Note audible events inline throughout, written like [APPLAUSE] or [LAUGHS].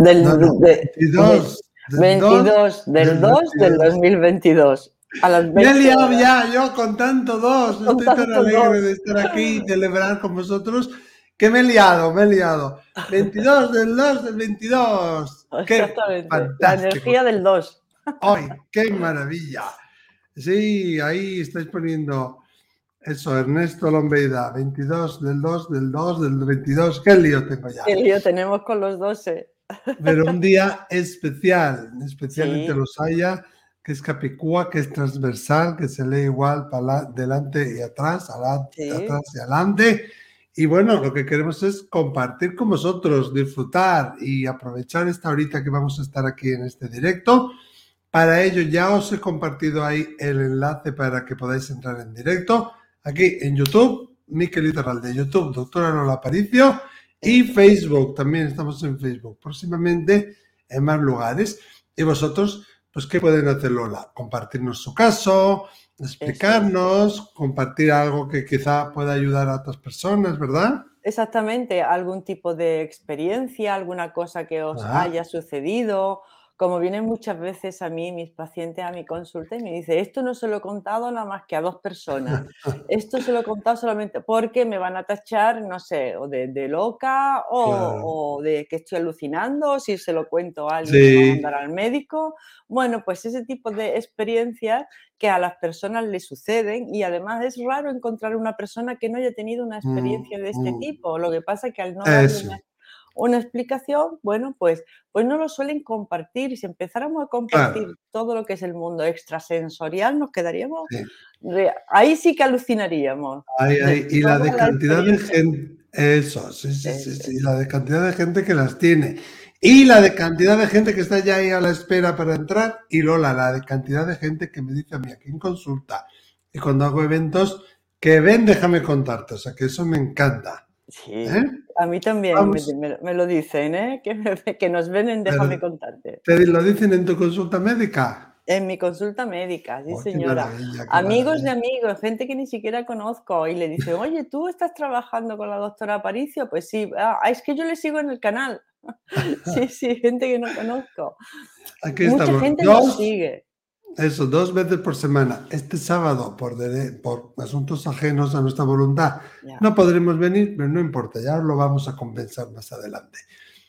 2. Del, No, no, de- 22. del 22 del del 2 del 22. 2022. A las Me he 20 liado horas. ya, yo con tanto dos. Con Estoy tan tanto alegre dos. de estar aquí y celebrar con vosotros que me he liado, me he liado. 22 del 2 del 22. Qué Exactamente. La energía del 2. ¡Ay, qué maravilla! Sí, ahí estáis poniendo eso, Ernesto Lombeida, 22 del 2 del 2 del 22. ¡Qué lío tengo ya! Qué lío tenemos con los 12. Pero un día especial, especialmente Sí. los haya, que es capicúa, que es transversal, que se lee igual para delante y atrás, adelante, Sí. atrás y adelante. Y bueno, lo que queremos es compartir con vosotros, disfrutar y aprovechar esta horita que vamos a estar aquí en este directo. Para ello ya os he compartido ahí el enlace para que podáis entrar en directo. Aquí en YouTube, Miquel Literalde, YouTube, doctora Lola Aparicio y Facebook, también estamos en Facebook, próximamente en más lugares. Y vosotros, pues, ¿qué pueden hacer Lola? Compartirnos su caso, explicarnos, compartir algo que quizá pueda ayudar a otras personas, ¿verdad? Exactamente, algún tipo de experiencia, alguna cosa que os Ah. haya sucedido. Como vienen muchas veces a mí, mis pacientes a mi consulta y me dicen, esto no se lo he contado nada más que a dos personas. [LAUGHS] Esto se lo he contado solamente porque me van a tachar, no sé, o de, de loca o, Claro. o de que estoy alucinando, si se lo cuento a alguien me va a Sí. mandar al médico. Bueno, pues ese tipo de experiencias que a las personas le suceden y además es raro encontrar una persona que no haya tenido una Mm, experiencia de este mm. tipo. Lo que pasa es que al no una, una explicación, bueno, pues, pues no lo suelen compartir. Si empezáramos a compartir todo lo que es el mundo extrasensorial, nos quedaríamos... Sí. Ahí sí que alucinaríamos. Ahí, de ahí, Y la de cantidad de gente, eso, sí, sí, sí, sí, la de cantidad de gente que las tiene. Y la de cantidad de gente que está ya ahí a la espera para entrar. Y Lola, la de cantidad de gente que me dice a mí aquí en consulta y cuando hago eventos, que ven, déjame contarte. O sea, que eso me encanta. Sí, ¿eh? a mí también me, Vamos. me- me lo dicen, ¿eh? Que, me- [LAUGHS] que nos ven en Déjame Pero- contarte. ¿Te lo dicen en tu consulta médica? En mi consulta médica, sí Oh, señora. Amigos de amigos, gente que ni siquiera conozco y le dicen, oye, ¿tú estás trabajando con la doctora Aparicio? Pues sí, ah, es que yo le sigo en el canal. [LAUGHS] Sí, sí, gente que no conozco. Aquí Mucha estamos. gente nos sigue. Eso, dos veces por semana. Este sábado, por, dere- por asuntos ajenos a nuestra voluntad, Ya, no podremos venir, pero no importa, ya lo vamos a compensar más adelante.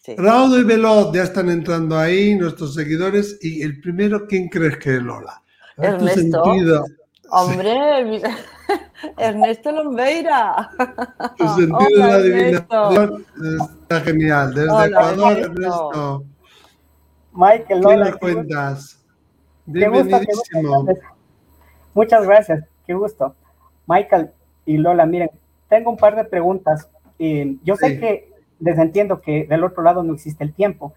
sí. Raudo y Veloz ya están entrando ahí, nuestros seguidores, y el primero, ¿quién crees que es Lola? Ernesto. sentido, Hombre, [LAUGHS] Ernesto Lombeira. tu [LAUGHS] sentido Hola, de la adivinación está genial. Desde Hola, Ecuador, Ernesto. Ernesto, Michael, ¿qué Lola, nos qué gusto, cuentas? Qué gusto, qué gusto Bienvenidísimo. verles. Muchas gracias, qué gusto. Michael y Lola, miren, tengo un par de preguntas. Eh, yo sé que les entiendo que del otro lado no existe el tiempo,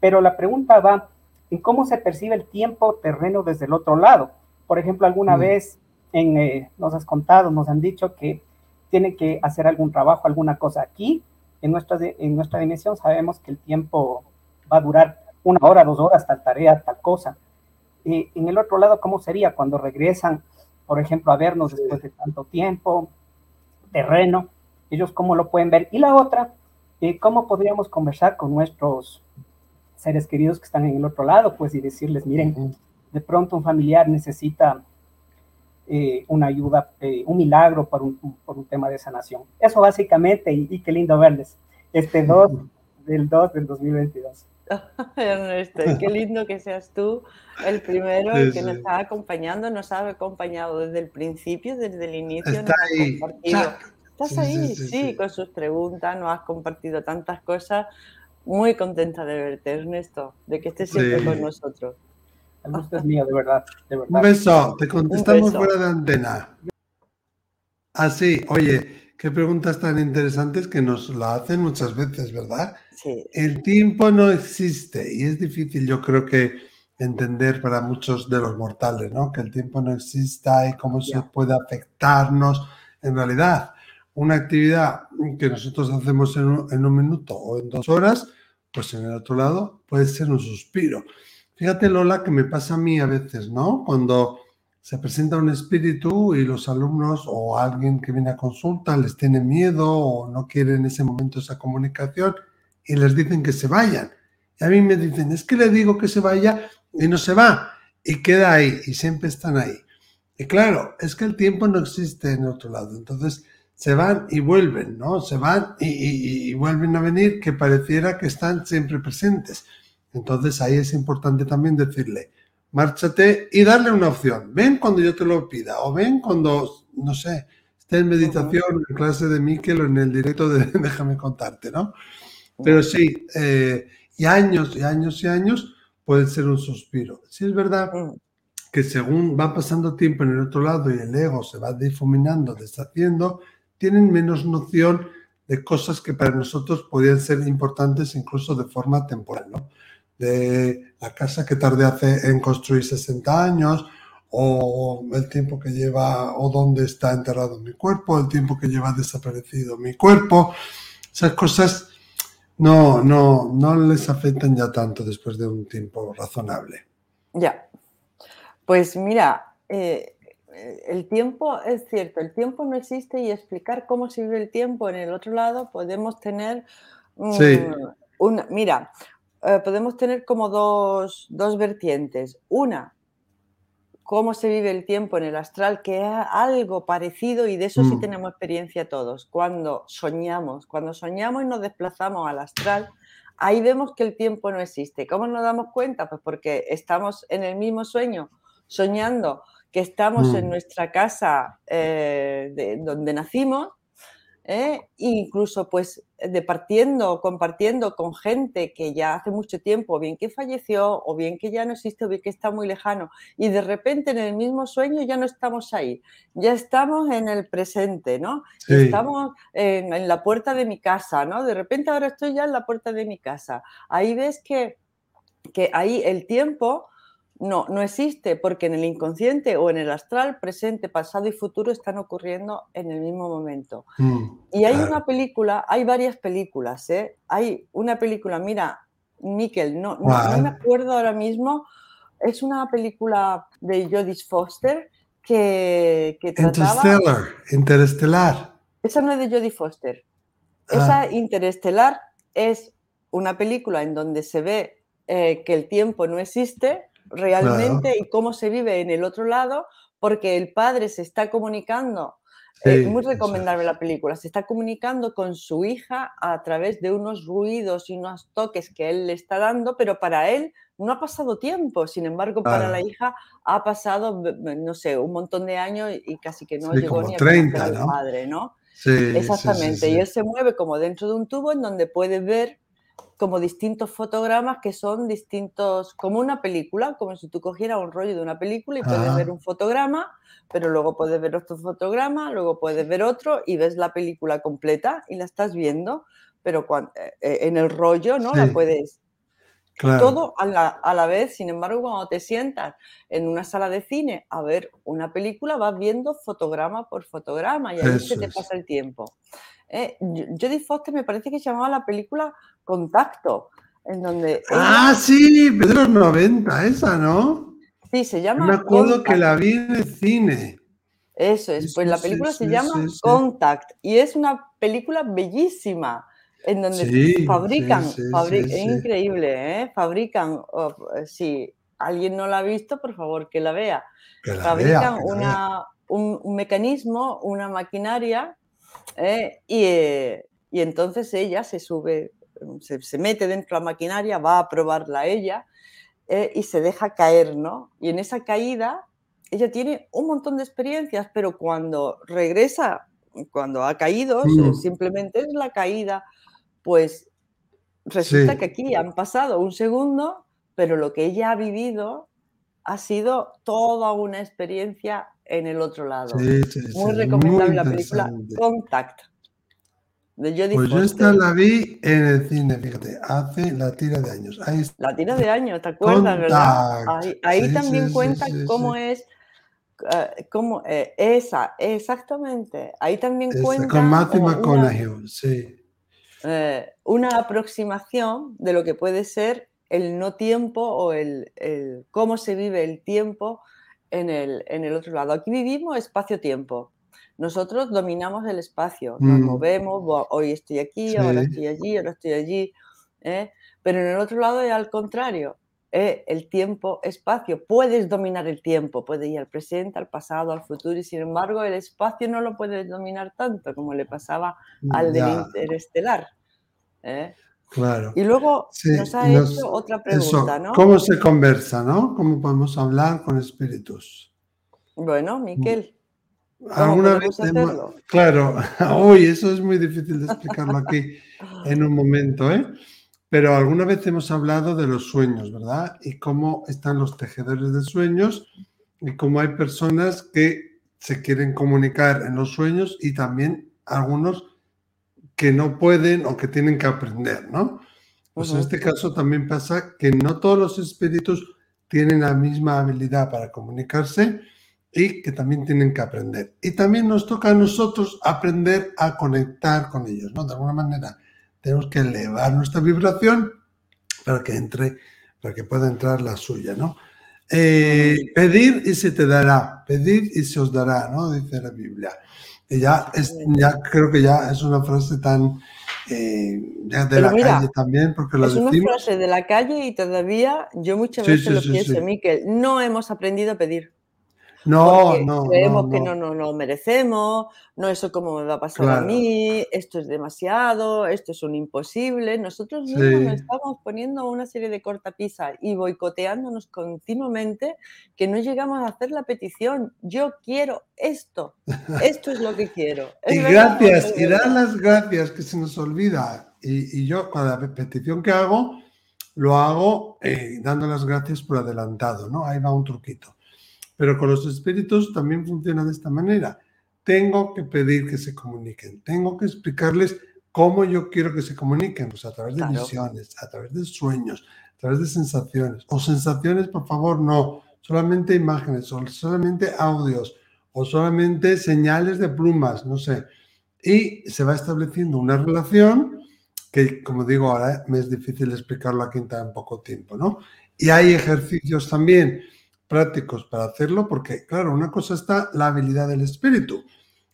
pero la pregunta va en cómo se percibe el tiempo terreno desde el otro lado. Por ejemplo, alguna Mm. vez en, eh, nos has contado, nos han dicho que tienen que hacer algún trabajo, alguna cosa aquí. En nuestra, en nuestra dimensión sabemos que el tiempo va a durar una hora, dos horas, tal tarea, tal cosa. En el otro lado, ¿cómo sería cuando regresan, por ejemplo, a vernos después de tanto tiempo, terreno? Ellos cómo lo pueden ver. Y la otra, eh, ¿cómo podríamos conversar con nuestros seres queridos que están en el otro lado? Pues y decirles, miren, de pronto un familiar necesita eh, una ayuda, eh, un milagro por un, por un tema de sanación. Eso básicamente, y, y qué lindo verles. Este 2 del 2 del 2022. [LAUGHS] Ernesto, qué lindo que seas tú el primero Sí, el que nos está acompañando, nos ha acompañado desde el principio, desde el inicio, Está nos ha ahí. Estás Sí, ahí, sí, sí, sí. con sus preguntas, nos has compartido tantas cosas. Muy contenta de verte, Ernesto, de que estés siempre Sí. con nosotros. El gusto es mío, de verdad, de Un beso, te contestamos beso. fuera de antena. Así, oye, qué preguntas tan interesantes que nos la hacen muchas veces, ¿verdad? Sí, El tiempo no existe y es difícil, yo creo que entender para muchos de los mortales, ¿no? Que el tiempo no exista y cómo Ya. puede afectarnos. En realidad, una actividad que nosotros hacemos en un, en un minuto o en dos horas, pues en el otro lado puede ser un suspiro. Fíjate, Lola, que me pasa a mí a veces, ¿no? Cuando se presenta un espíritu y los alumnos o alguien que viene a consulta les tiene miedo o no quiere en ese momento esa comunicación y les dicen que se vayan. Y a mí me dicen, es que le digo que se vaya y no se va y queda ahí y siempre están ahí. Y claro, es que el tiempo no existe en otro lado. Entonces se van y vuelven, ¿no? Se van y, y vuelven a venir que pareciera que están siempre presentes. Entonces ahí es importante también decirle, márchate y darle una opción. Ven cuando yo te lo pida o ven cuando, no sé, esté en meditación, en clase de Miquel o en el directo de [LAUGHS] Déjame contarte, ¿no? Pero sí, eh, y años y años y años puede ser un suspiro. Sí es verdad que según va pasando tiempo en el otro lado y el ego se va difuminando, deshaciendo, tienen menos noción de cosas que para nosotros podrían ser importantes incluso de forma temporal, ¿no? de la casa que tardé hace en construir 60 años, o el tiempo que lleva, o dónde está enterrado mi cuerpo, el tiempo que lleva desaparecido mi cuerpo. Esas cosas no, no, no les afectan ya tanto después de un tiempo razonable. Ya. Pues mira, eh, el tiempo es cierto, el tiempo no existe y explicar cómo se vive el tiempo en el otro lado podemos tener sí. una, mira, eh, podemos tener como dos, dos, vertientes. Una, cómo se vive el tiempo en el astral, que es algo parecido y de eso sí Mm. tenemos experiencia todos. Cuando soñamos, cuando soñamos y nos desplazamos al astral, ahí vemos que el tiempo no existe. ¿Cómo nos damos cuenta? Pues porque estamos en el mismo sueño, soñando que estamos en Mm. nuestra casa eh, de, donde nacimos ¿eh? incluso pues departiendo, compartiendo con gente que ya hace mucho tiempo, o bien que falleció, o bien que ya no existe, o bien que está muy lejano, y de repente en el mismo sueño ya no estamos ahí, ya estamos en el presente, ¿no? Sí. Estamos en, en la puerta de mi casa, ¿no? De repente ahora estoy ya en la puerta de mi casa. Ahí ves que, que ahí el tiempo no, no existe porque en el inconsciente o en el astral, presente, pasado y futuro están ocurriendo en el mismo momento. Mm, Y hay claro. una película, hay varias películas, ¿eh? Hay una película, mira, Miquel, no, no, no me acuerdo ahora mismo, es una película de Jodie Foster que, que trataba... Interstellar, Interestelar. Esa no es de Jodie Foster. Ah. Esa Interestelar es una película en donde se ve eh, que el tiempo no existe realmente y cómo se vive en el otro lado, porque el padre se está comunicando. eh, Sí, muy recomendable es. la película. Se está comunicando con su hija a través de unos ruidos y unos toques que él le está dando, pero para él no ha pasado tiempo. Sin embargo, para la hija ha pasado, no sé, un montón de años y casi que no Sí, llegó ni a 30, al ¿no? padre, ¿no? Sí, Exactamente. Y él se mueve como dentro de un tubo en donde puede ver como distintos fotogramas que son distintos, como una película, como si tú cogieras un rollo de una película y puedes ver Ajá. un fotograma, pero luego puedes ver otro fotograma, luego puedes ver otro y ves la película completa y la estás viendo, pero cuan- eh, eh, en el rollo, ¿no? La Sí, puedes claro. todo a la, a la vez, sin embargo, cuando te sientas en una sala de cine a ver una película, vas viendo fotograma por fotograma y ahí se te pasa el tiempo. Eh, Jodie Foster me parece que se llamaba la película Contacto, en donde Ah, ella, sí, de los 90, esa, ¿no? sí, se Yo me llama acuerdo que la vi en el cine. Eso es, pues la sí, película se sí, llama sí. Contact y es una película bellísima en donde Sí, fabrican, sí, es increíble, ¿eh? Fabrican, oh, si alguien no la ha visto, por favor que la vea. Que la vea, Fabrican vea. una, un, un mecanismo, una maquinaria ¿eh? y, eh, y entonces ella se sube, se, se mete dentro de la maquinaria, va a probarla ella eh, y se deja caer, ¿no? Y en esa caída ella tiene un montón de experiencias, pero cuando regresa, cuando ha caído, Mm, simplemente es la caída, pues resulta sí, que aquí han pasado un segundo, pero lo que ella ha vivido ha sido toda una experiencia en el otro lado. sí, sí, sí, Muy recomendable la película. Contact de Jodie Pues yo esta la vi en el cine, fíjate, hace la tira de años. Ahí. La tira de años, ¿te acuerdas, verdad? Ahí, también cuenta cómo es, eh, cómo, eh, esa, exactamente. Ahí también Esa, con cuenta Matthew como una, McConaughey, sí. Eh, una aproximación de lo que puede ser el no tiempo o el, el cómo se vive el tiempo en el, en el otro lado. Aquí vivimos espacio-tiempo. Nosotros dominamos el espacio, nos Mm, movemos, hoy estoy aquí, ahora estoy allí, ahora estoy allí, ¿eh? Pero en el otro lado es al contrario. ¿Eh? El tiempo, espacio. Puedes dominar el tiempo, puedes ir al presente, al pasado, al futuro, y sin embargo el espacio no lo puedes dominar tanto como le pasaba al del interestelar. ¿eh? Claro. Y luego nos ha hecho otra pregunta, ¿no? ¿Cómo se conversa, no? ¿Cómo podemos hablar con espíritus? Bueno, Miquel. ¿Alguna vez Claro, [LAUGHS] uy, eso es muy difícil de explicarlo aquí en un momento, ¿eh? Pero alguna vez hemos hablado de los sueños, ¿verdad? Y cómo están los tejedores de sueños y cómo hay personas que se quieren comunicar en los sueños y también algunos que no pueden o que tienen que aprender, ¿no? Pues en este caso también pasa que no todos los espíritus tienen la misma habilidad para comunicarse y que también tienen que aprender. Y también nos toca a nosotros aprender a conectar con ellos, ¿no? De alguna manera tenemos que elevar nuestra vibración para que entre, para que pueda entrar la suya, ¿no? Eh, pedir y se te dará, pedir y se os dará, ¿no? Dice la Biblia. Y ya, es, ya creo que ya es una frase tan eh, de la calle también, porque es una frase de la calle y todavía yo muchas veces lo pienso, Miquel, no hemos aprendido a pedir. No, no. Creemos que no, no, no merecemos, no, eso cómo me va a pasar a mí, esto es demasiado, esto es un imposible. Nosotros mismos nos estamos poniendo una serie de cortapisas y boicoteándonos continuamente que no llegamos a hacer la petición. Yo quiero esto, esto es lo que quiero. y gracias, y dar las gracias que se nos olvida. Y, yo, cada petición que hago, lo hago eh, dando las gracias por adelantado, ¿no? Ahí va un truquito. Pero con los espíritus también funciona de esta manera. Tengo que pedir que se comuniquen, tengo que explicarles cómo yo quiero que se comuniquen, pues a través de visiones, a través de sueños, a través de sensaciones. O sensaciones, por favor, no, solamente imágenes, o solamente audios, o solamente señales de plumas, no sé. Y se va estableciendo una relación que, como digo, ahora me es difícil explicarlo aquí en tan poco tiempo, ¿no? Y hay ejercicios también prácticos para hacerlo, porque claro, una cosa está la habilidad del espíritu,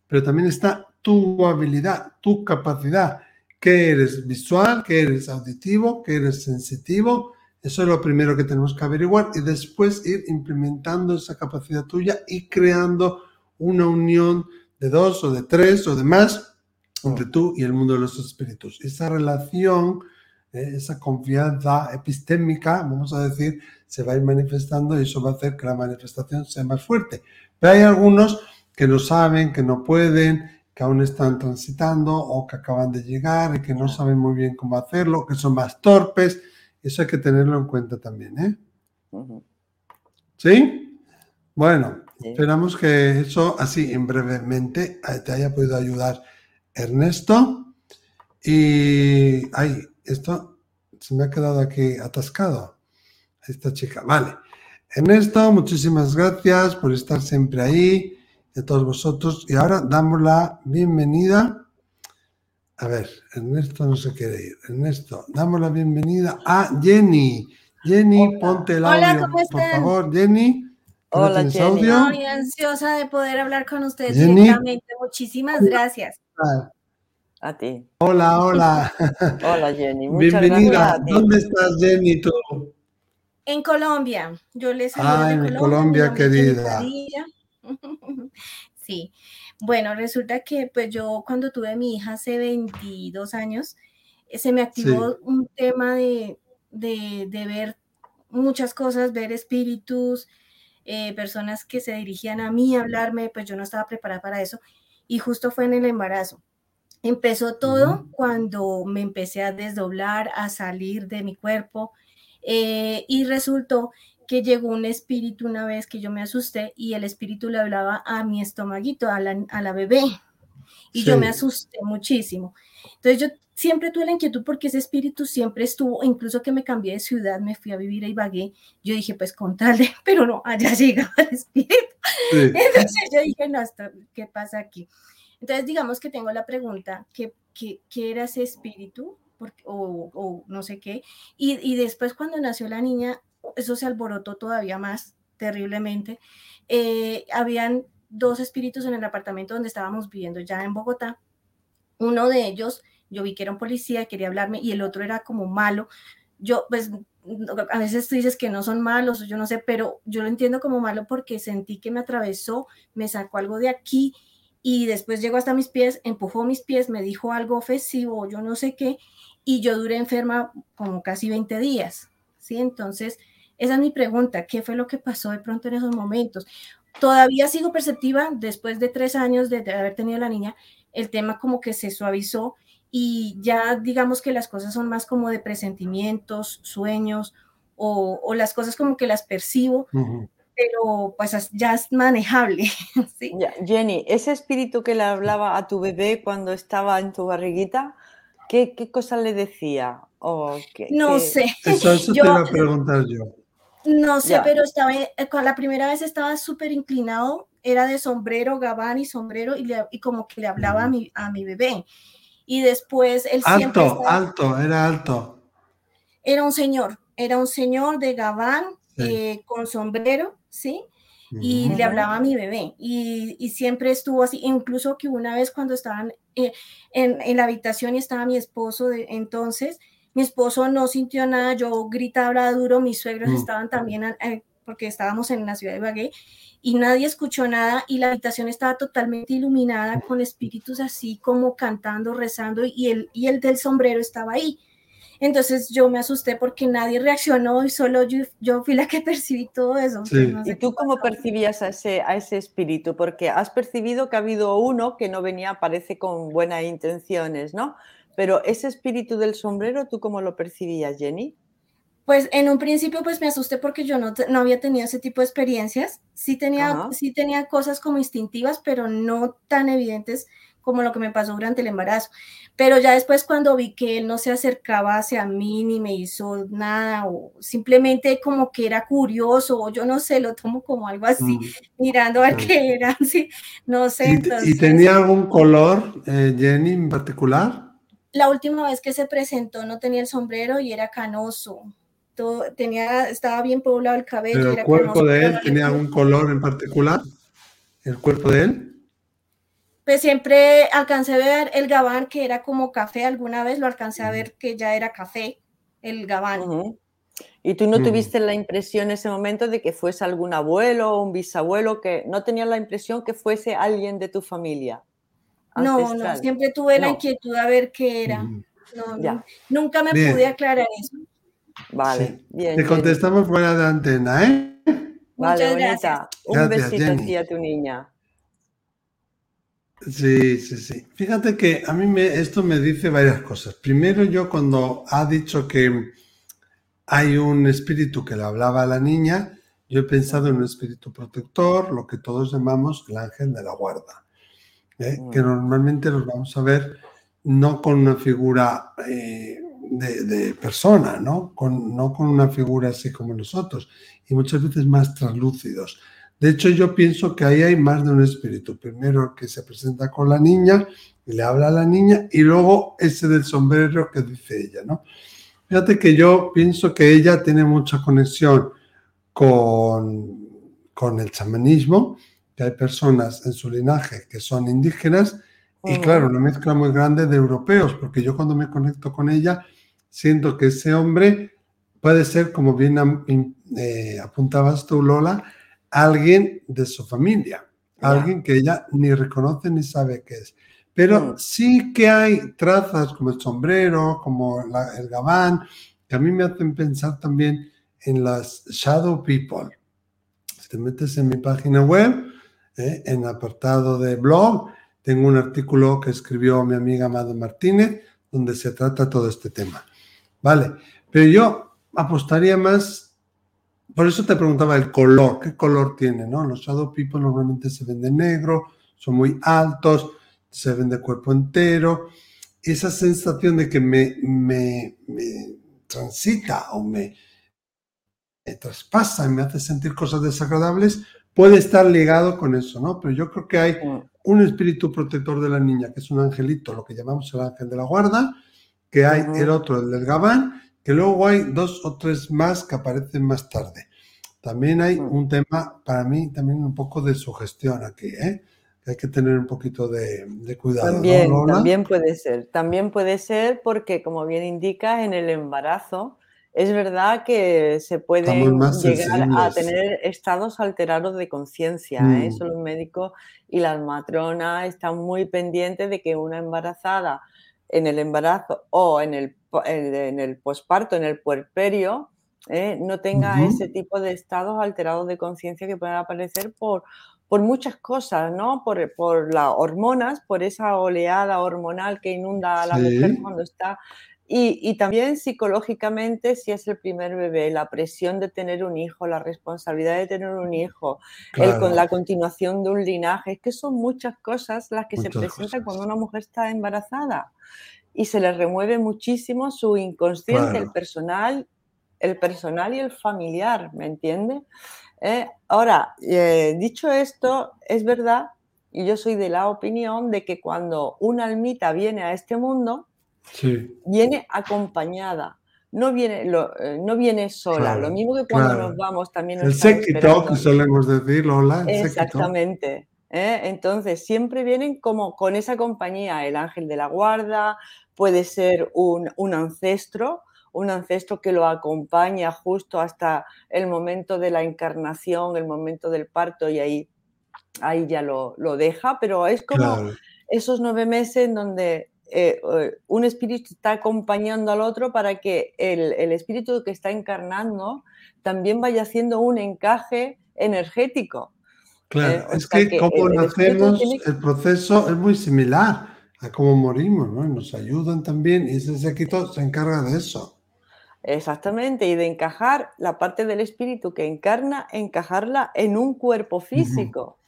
pero también está tu habilidad, tu capacidad, que eres visual, que eres auditivo, que eres sensitivo. Eso es lo primero que tenemos que averiguar y después ir implementando esa capacidad tuya y creando una unión de dos o de tres o de más entre tú y el mundo de los espíritus. Esa relación, esa confianza epistémica, vamos a decir, se va a ir manifestando y eso va a hacer que la manifestación sea más fuerte. Pero hay algunos que no saben, que no pueden, que aún están transitando o que acaban de llegar y que no saben muy bien cómo hacerlo, que son más torpes. Eso hay que tenerlo en cuenta también. ¿eh? ¿Sí? Bueno, esperamos que eso así en brevemente te haya podido ayudar Ernesto. Y, ay, esto se me ha quedado aquí atascado esta chica. Vale. Ernesto, muchísimas gracias por estar siempre ahí, de todos vosotros. Y ahora damos la bienvenida. A ver, Ernesto no se quiere ir. Ernesto, damos la bienvenida a Jenny. Jenny, ponte el audio, por favor, Jenny. Hola, Jenny. Estoy ansiosa de poder hablar con ustedes directamente. Muchísimas gracias. A ti. Hola, hola. [LAUGHS] Hola, Jenny. Muchas Bienvenida. ¿Dónde estás, Jenny? Tú? En Colombia, yo les Ah, en Colombia, querida. [LAUGHS] Sí, bueno, resulta que pues yo cuando tuve a mi hija hace 22 años, eh, se me activó un tema de, ver muchas cosas, ver espíritus, eh, personas que se dirigían a mí a hablarme, pues yo no estaba preparada para eso y justo fue en el embarazo. Empezó todo cuando me empecé a desdoblar, a salir de mi cuerpo, eh, y resultó que llegó un espíritu una vez que yo me asusté y el espíritu le hablaba a mi estomaguito, a la, a la bebé. Y yo me asusté muchísimo. Entonces yo siempre tuve la inquietud porque ese espíritu siempre estuvo, incluso que me cambié de ciudad, me fui a vivir a Ibagué, yo dije, pues contarle, [LAUGHS] pero no, allá [LAUGHS] llegaba el espíritu. Entonces yo dije, no, ¿qué pasa aquí? Entonces digamos que tengo la pregunta, ¿qué, qué, qué era ese espíritu? o, no sé qué. Y, después cuando nació la niña, eso se alborotó todavía más terriblemente. Eh, habían dos espíritus en el apartamento donde estábamos viviendo ya en Bogotá. Uno de ellos yo vi que era un policía, quería hablarme y el otro era como malo. Yo, pues, a veces tú dices que no son malos, yo no sé, pero yo lo entiendo como malo porque sentí que me atravesó, me sacó algo de aquí y después llegó hasta mis pies, empujó mis pies, me dijo algo ofensivo, yo no sé qué, y yo duré enferma como casi 20 días, ¿sí? Entonces, esa es mi pregunta, ¿qué fue lo que pasó de pronto en esos momentos? Todavía sigo perceptiva, después de tres años de, haber tenido la niña, el tema como que se suavizó y ya digamos que las cosas son más como de presentimientos, sueños o, las cosas como que las percibo, pero pues ya es manejable. [LAUGHS] ¿sí? Jenny, ese espíritu que le hablaba a tu bebé cuando estaba en tu barriguita, ¿qué, qué cosa le decía? ¿O no sé. Eso, te iba a preguntar yo. No sé, pero estaba, eh, la primera vez estaba súper inclinado, era de sombrero, gabán y sombrero, y, y como que le hablaba a mi, a mi bebé. Y después él alto, alto, era alto. Era un señor, era un señor de gabán eh, con sombrero, ¿sí? Y le hablaba a mi bebé y, y, siempre estuvo así, incluso que una vez cuando estaban eh, en, en, la habitación y estaba mi esposo de entonces, mi esposo no sintió nada, yo gritaba duro, mis suegros mm. estaban también, eh, porque estábamos en la ciudad de Bagué, y nadie escuchó nada y la habitación estaba totalmente iluminada con espíritus así como cantando, rezando y el, y el del sombrero estaba ahí. Entonces yo me asusté porque nadie reaccionó y solo yo, yo fui la que [LAUGHS] percibí todo eso. ¿Y tú cómo percibías a ese, a ese espíritu? Porque has percibido que ha habido uno que no venía, parece, con buenas intenciones, ¿no? Pero ese espíritu del sombrero, ¿tú cómo lo percibías, Jenny? Pues en un principio pues me asusté porque yo no, no había tenido ese tipo de experiencias. Sí tenía, sí tenía cosas como instintivas, pero no tan evidentes como lo que me pasó durante el embarazo. Pero ya después cuando vi que él no se acercaba hacia mí ni me hizo nada, o simplemente como que era curioso, o yo no sé, lo tomo como algo así, mm. mirando a ver qué era, sí, no sé. ¿Y, tenía algún color, eh, Jenny, en particular? La última vez que se presentó no tenía el sombrero y era canoso. Todo, tenía, estaba bien poblado el cabello. ¿El cuerpo de él tenía algún color en particular? ¿El cuerpo de él? Pues siempre alcancé a ver el gabán que era como café, alguna vez lo alcancé a ver que ya era café, el gabán. ¿Y tú no tuviste la impresión en ese momento de que fuese algún abuelo o un bisabuelo, que no tenías la impresión que fuese alguien de tu familia? No, no, siempre tuve la inquietud a ver qué era. nunca me pude aclarar eso. Vale, bien. Te contestamos fuera de antena, ¿eh? Vale, bonita. Un besito a a tu niña. Sí, sí, sí. Fíjate que a mí me, esto me dice varias cosas. Primero, yo cuando ha dicho que hay un espíritu que le hablaba a la niña, yo he pensado en un espíritu protector, lo que todos llamamos el ángel de la guarda. ¿eh? que normalmente los vamos a ver no con una figura eh, de, persona, ¿no? Con, no con una figura así como nosotros, y muchas veces más translúcidos. De hecho, yo pienso que ahí hay más de un espíritu. Primero que se presenta con la niña y le habla a la niña, y luego ese del sombrero que dice ella, ¿no? Fíjate que yo pienso que ella tiene mucha conexión con, con el chamanismo, que hay personas en su linaje que son indígenas y claro, una mezcla muy grande de europeos, porque yo cuando me conecto con ella siento que ese hombre puede ser, como bien eh, apuntabas tú, Lola, alguien de su familia, alguien que ella ni reconoce ni sabe qué es. Pero mm. sí que hay trazas como el sombrero, como el gabán, que a mí me hacen pensar también en las shadow people. Si te metes en mi página web, ¿eh? en apartado de blog, tengo un artículo que escribió mi amiga Amado Martínez, donde se trata todo este tema. Vale, pero yo apostaría más, por eso te preguntaba el color, ¿qué color tiene? ¿no? Los Shadow People normalmente se ven de negro, son muy altos, se ven de cuerpo entero. Esa sensación de que me, me, transita o me, me traspasa y me hace sentir cosas desagradables, puede estar ligado con eso, ¿no? Pero yo creo que hay un espíritu protector de la niña, que es un angelito, lo que llamamos el ángel de la guarda, que hay el otro, el del gabán, que luego hay dos o tres más que aparecen más tarde. También hay un tema, para mí, también un poco de sugestión aquí, ¿eh? hay que tener un poquito de, cuidado. También, también puede ser, también puede ser porque, como bien indica, en el embarazo es verdad que se puede llegar a tener estados alterados de conciencia. ¿eh? Mm. Eso los médicos y las matronas están muy pendientes de que una embarazada en el embarazo o en el, en el posparto, en el puerperio, ¿eh? no tenga ese tipo de estados alterados de conciencia que pueden aparecer por, por muchas cosas, ¿no? Por, por, las hormonas, por esa oleada hormonal que inunda a la mujer cuando está y, también psicológicamente, si es el primer bebé, la presión de tener un hijo, la responsabilidad de tener un hijo, el, con la continuación de un linaje, es que son muchas cosas las que se presentan cuando una mujer está embarazada y se le remueve muchísimo su inconsciente, el personal, el personal y el familiar, ¿me entiende? Eh, ahora, eh, dicho esto, es verdad, y yo soy de la opinión de que cuando una almita viene a este mundo, Viene acompañada, no viene, eh, no viene sola. lo mismo que cuando nos vamos también. el séquito, que solemos decir, Lola. Exactamente. ¿eh? Entonces, siempre vienen como con esa compañía, el ángel de la guarda, puede ser un, ancestro, un ancestro que lo acompaña justo hasta el momento de la encarnación, el momento del parto y ahí, ahí ya lo, deja, pero es como esos nueve meses en donde eh, un espíritu está acompañando al otro para que el, espíritu que está encarnando también vaya haciendo un encaje energético. Claro, eh, es que, como nacemos, el proceso es muy similar a cómo morimos, ¿no? Nos ayudan también y ese séquito se encarga de eso. Exactamente, y de encajar la parte del espíritu que encarna, encajarla en un cuerpo físico.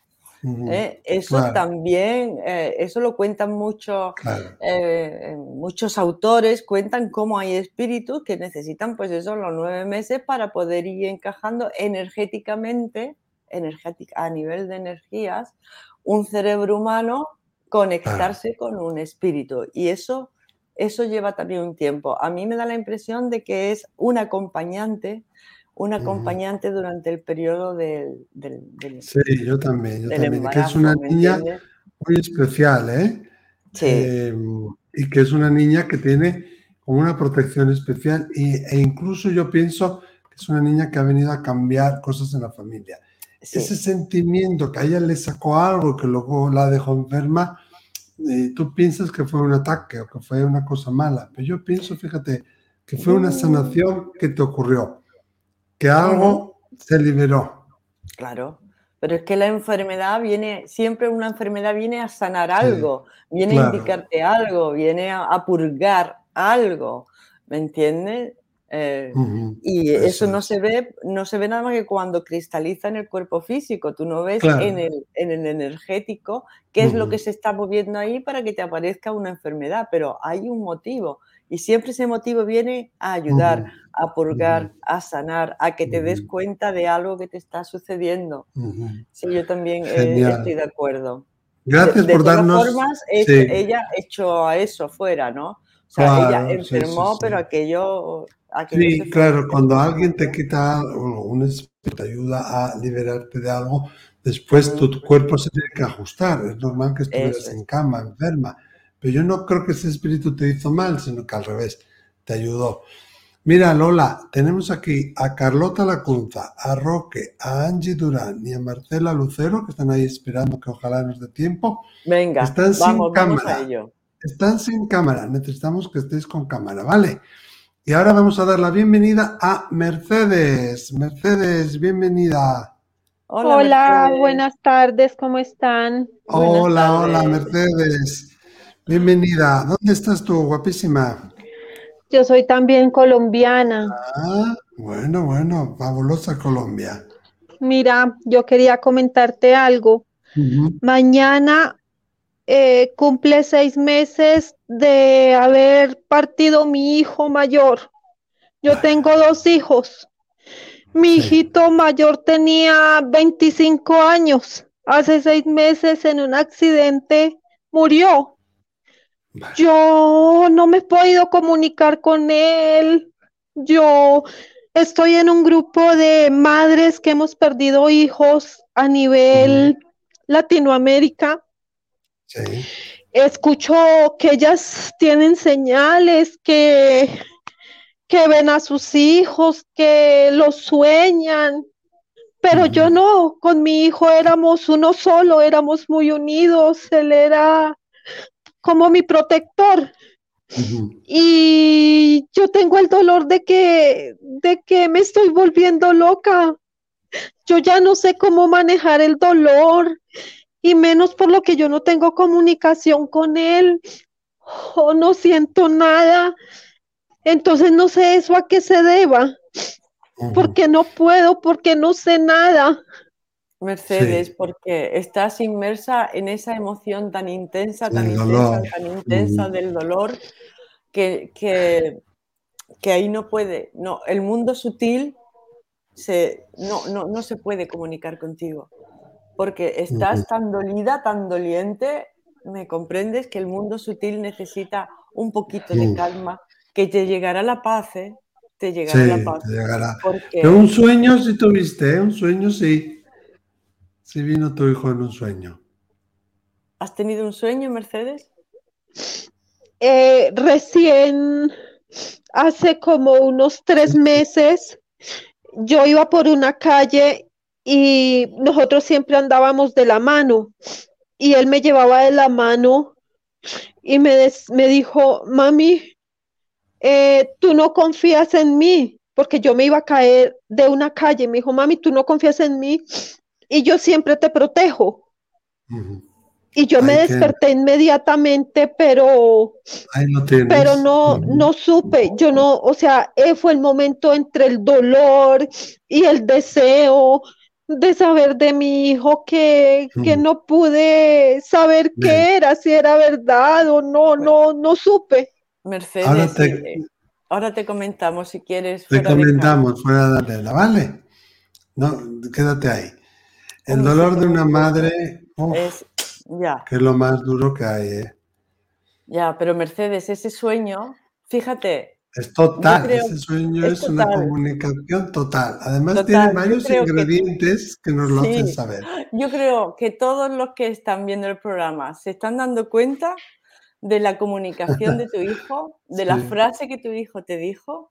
¿Eh? Eso también, eh, eso lo cuentan mucho, eh, muchos autores, cuentan cómo hay espíritus que necesitan pues eso, los nueve meses para poder ir encajando energéticamente, energética, a nivel de energías, un cerebro humano conectarse con un espíritu. Y eso, eso lleva también un tiempo. A mí me da la impresión de que es un acompañante un acompañante durante el periodo del, Sí, yo también, yo también. que es una niña muy especial, ¿eh? Sí. Em, y que es una niña que tiene como una protección especial e incluso yo pienso que es una niña que ha venido a cambiar cosas en la familia. Ese sentimiento que a ella le sacó algo que luego la dejó enferma, eh, tú piensas que fue un ataque o que fue una cosa mala, pero yo pienso, fíjate, que fue una mm. sanación que te ocurrió que algo se liberó. Claro, pero es que la enfermedad viene, siempre una enfermedad viene a sanar algo, viene a indicarte algo, viene a, purgar algo, ¿me entiendes? Eh, y eso, no se ve, no se ve nada más que cuando cristaliza en el cuerpo físico. Tú no ves en, el, en, el, energético qué es lo que se está moviendo ahí para que te aparezca una enfermedad, pero hay un motivo. Y siempre ese motivo viene a ayudar, a purgar, a sanar, a que te des cuenta de algo que te está sucediendo. Sí, yo también eh, estoy de acuerdo. Gracias por darnos. De formas, ella echó a eso fuera, ¿no? O sea, ella enfermó, pero aquello. sí, claro, cuando alguien te quita un te ayuda a liberarte de algo, después tu, cuerpo se tiene que ajustar. Es normal que estuvieras en cama, enferma. Pero yo no creo que ese espíritu te hizo mal, sino que al revés, te ayudó. Mira, Lola, tenemos aquí a Carlota Lacunza, a Roque, a Angie Durán y a Marcela Lucero, que están ahí esperando que ojalá nos dé tiempo. Venga, están sin cámara. Están sin cámara, necesitamos que estéis con cámara, ¿vale? Y ahora vamos a dar la bienvenida a Mercedes. Mercedes, bienvenida. Hola, buenas tardes, ¿cómo están? Hola, hola, Mercedes. Bienvenida. ¿Dónde estás tú, guapísima? Yo soy también colombiana. Ah, bueno, bueno, fabulosa Colombia. Mira, yo quería comentarte algo. Mañana eh, cumple seis meses de haber partido mi hijo mayor. Yo tengo dos hijos. Mi hijito mayor tenía 25 años. Hace seis meses en un accidente murió. Yo no me he podido comunicar con él. Yo estoy en un grupo de madres que hemos perdido hijos a nivel Latinoamérica. Escucho que ellas tienen señales, que, que ven a sus hijos, que los sueñan, pero yo no, con mi hijo éramos uno solo, éramos muy unidos, él era como mi protector. Y yo tengo el dolor de que, de que me estoy volviendo loca. Yo ya no sé cómo manejar el dolor y menos por lo que yo no tengo comunicación con él o no siento nada. Entonces no sé eso a qué se deba. Porque no puedo, porque no sé nada. Mercedes, porque estás inmersa en esa emoción tan intensa, tan intensa, tan intensa del dolor, que, que, que, ahí no puede, no, el mundo sutil se, no, no, no se puede comunicar contigo, porque estás tan dolida, tan doliente, me comprendes que el mundo sutil necesita un poquito de calma, que te llegará la paz, ¿eh? te llegará la paz. Pero un sueño si tuviste, ¿eh? un sueño sí. Si vino tu hijo en un sueño. ¿Has tenido un sueño, Mercedes? Eh, recién, hace como unos tres meses, yo iba por una calle y nosotros siempre andábamos de la mano y él me llevaba de la mano y me, me dijo, mami, eh, tú no confías en mí, porque yo me iba a caer de una calle. Me dijo, mami, tú no confías en mí y yo siempre te protejo. Y yo me desperté inmediatamente, pero, pero no, no supe, yo no, o sea, eh, fue el momento entre el dolor y el deseo de saber de mi hijo que, que no pude saber qué era, si era verdad o no, no, no supe. Mercedes, ahora te, ahora te comentamos si quieres. Te comentamos fuera de la, ¿vale? No, quédate ahí. El dolor de una madre es, ya. que es lo más duro que hay. ¿eh? Ya, pero Mercedes, ese sueño, fíjate. Es total, ese sueño es, una comunicación total. Además tiene varios ingredientes que, nos lo hacen saber. Yo creo que todos los que están viendo el programa se están dando cuenta de la comunicación de tu hijo, de la [LAUGHS] frase que tu hijo te dijo,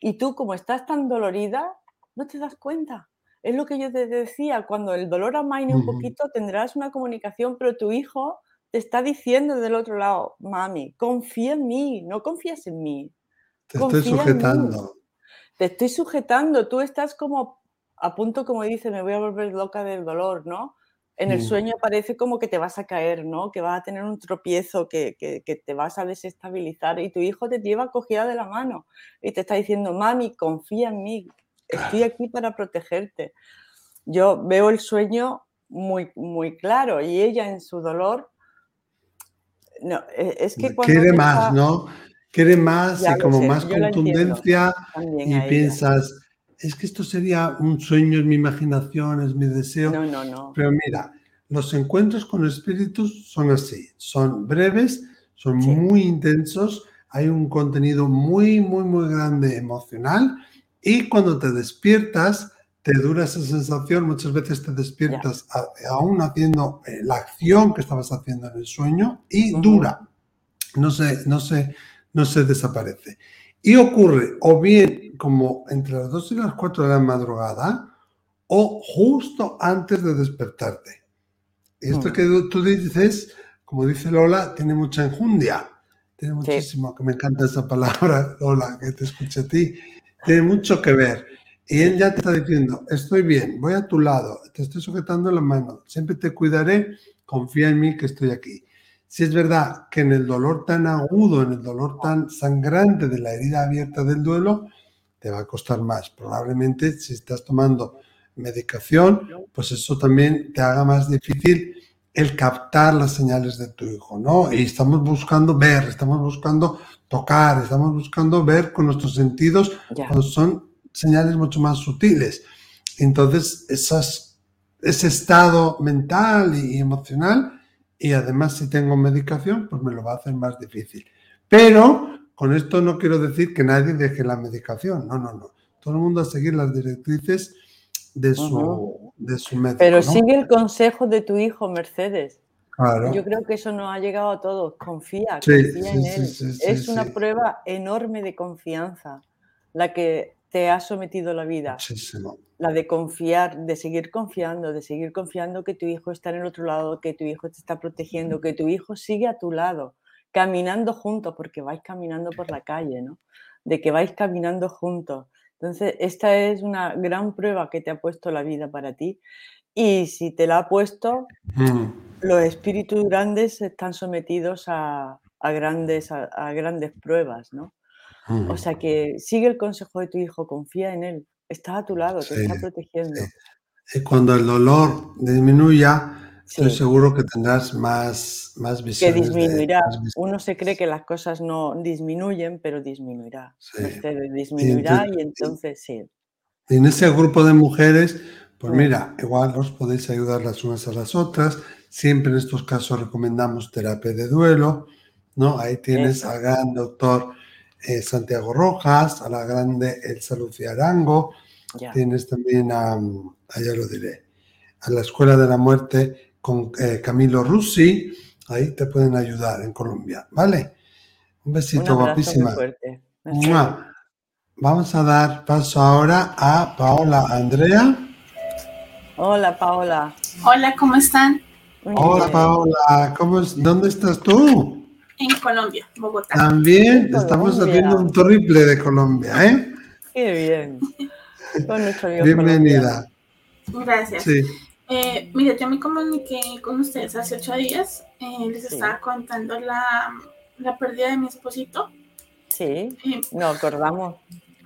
y tú como estás tan dolorida, no te das cuenta. Es lo que yo te decía, cuando el dolor amaine un poquito tendrás una comunicación, pero tu hijo te está diciendo del otro lado, mami, confía en mí, no confías en mí. Te estoy sujetando. Te estoy sujetando, tú estás como a punto, como dice, me voy a volver loca del dolor, ¿no? En el mm. sueño parece como que te vas a caer, ¿no? Que vas a tener un tropiezo, que, que, que, te vas a desestabilizar y tu hijo te lleva cogida de la mano y te está diciendo, mami, confía en mí, estoy aquí para protegerte. Yo veo el sueño muy, muy claro y ella en su dolor, no, e, es que cuando quiere más, ¿no? Quiere más y como más contundencia y piensas, es que esto sería un sueño, es mi imaginación, es mi deseo. No, no, no. Pero mira, los encuentros con espíritus son así, son breves, son muy intensos, hay un contenido muy, muy, muy grande emocional y cuando te despiertas, te dura esa sensación, muchas veces te despiertas aún haciendo eh, la acción que estabas haciendo en el sueño y dura, no se, no, se, no se desaparece. Y ocurre o bien como entre las 2 y las 4 de la madrugada o justo antes de despertarte. Y esto mm. que tú dices, como dice Lola, tiene mucha enjundia. Tiene muchísimo, que me encanta esa palabra, [LAUGHS] Lola, que te escuché a ti tiene mucho que ver. Y él ya te está diciendo, estoy bien, voy a tu lado, te estoy sujetando la mano, siempre te cuidaré, confía en mí que estoy aquí. Si es verdad que en el dolor tan agudo, en el dolor tan sangrante de la herida abierta del duelo, te va a costar más. Probablemente si estás tomando medicación, pues eso también te haga más difícil el captar las señales de tu hijo, ¿no? Y estamos buscando ver, estamos buscando tocar, estamos buscando ver con nuestros sentidos cuando son señales mucho más sutiles. Entonces, esas, ese estado mental y emocional, y además si tengo medicación, pues me lo va a hacer más difícil. Pero con esto no quiero decir que nadie deje la medicación, no, no, no. Todo el mundo a seguir las directrices de su, de su médico. Pero sigue el consejo de tu hijo, Mercedes. Yo creo que eso nos ha llegado a todos. Confía, confía en él. es una prueba enorme de confianza la que te ha sometido la vida. La de confiar, de seguir confiando, de seguir confiando que tu hijo está en el otro lado, que tu hijo te está protegiendo, que tu hijo sigue a tu lado, caminando juntos, porque vais caminando por la calle, ¿no? De que vais caminando juntos. Entonces, esta es una gran prueba que te ha puesto la vida para ti. Y si te la ha puesto, mm. los espíritus grandes están sometidos a, grandes, a grandes pruebas, ¿no? O sea que sigue el consejo de tu hijo, confía en él, está a tu lado, te está protegiendo. Y cuando el dolor disminuya, estoy seguro que tendrás más, más visión. Que disminuirá. Uno se cree que las cosas no disminuyen, pero disminuirá. Este disminuirá y entonces, sí. En ese grupo de mujeres, pues mira, igual os podéis ayudar las unas a las otras. Siempre en estos casos recomendamos terapia de duelo, ¿no? Ahí tienes al gran doctor eh, Santiago Rojas, a la grande Elsa Lucía Arango, tienes también a, ya lo diré, a la Escuela de la Muerte con eh, Camilo Russi, ahí te pueden ayudar en Colombia, ¿vale? Un besito guapísima. Vamos a dar paso ahora a Paola Andrea. Hola Paola. Hola, ¿cómo están? Hola Paola, ¿cómo es? ¿dónde estás tú? en Colombia, Bogotá. También estamos haciendo un triple de Colombia, ¿eh? Qué bien. Bienvenida. Gracias. Sí. Eh, mire, yo me comuniqué con ustedes hace ocho días. Eh, les estaba contando la, la, pérdida de mi esposito. Sí, eh, nos acordamos.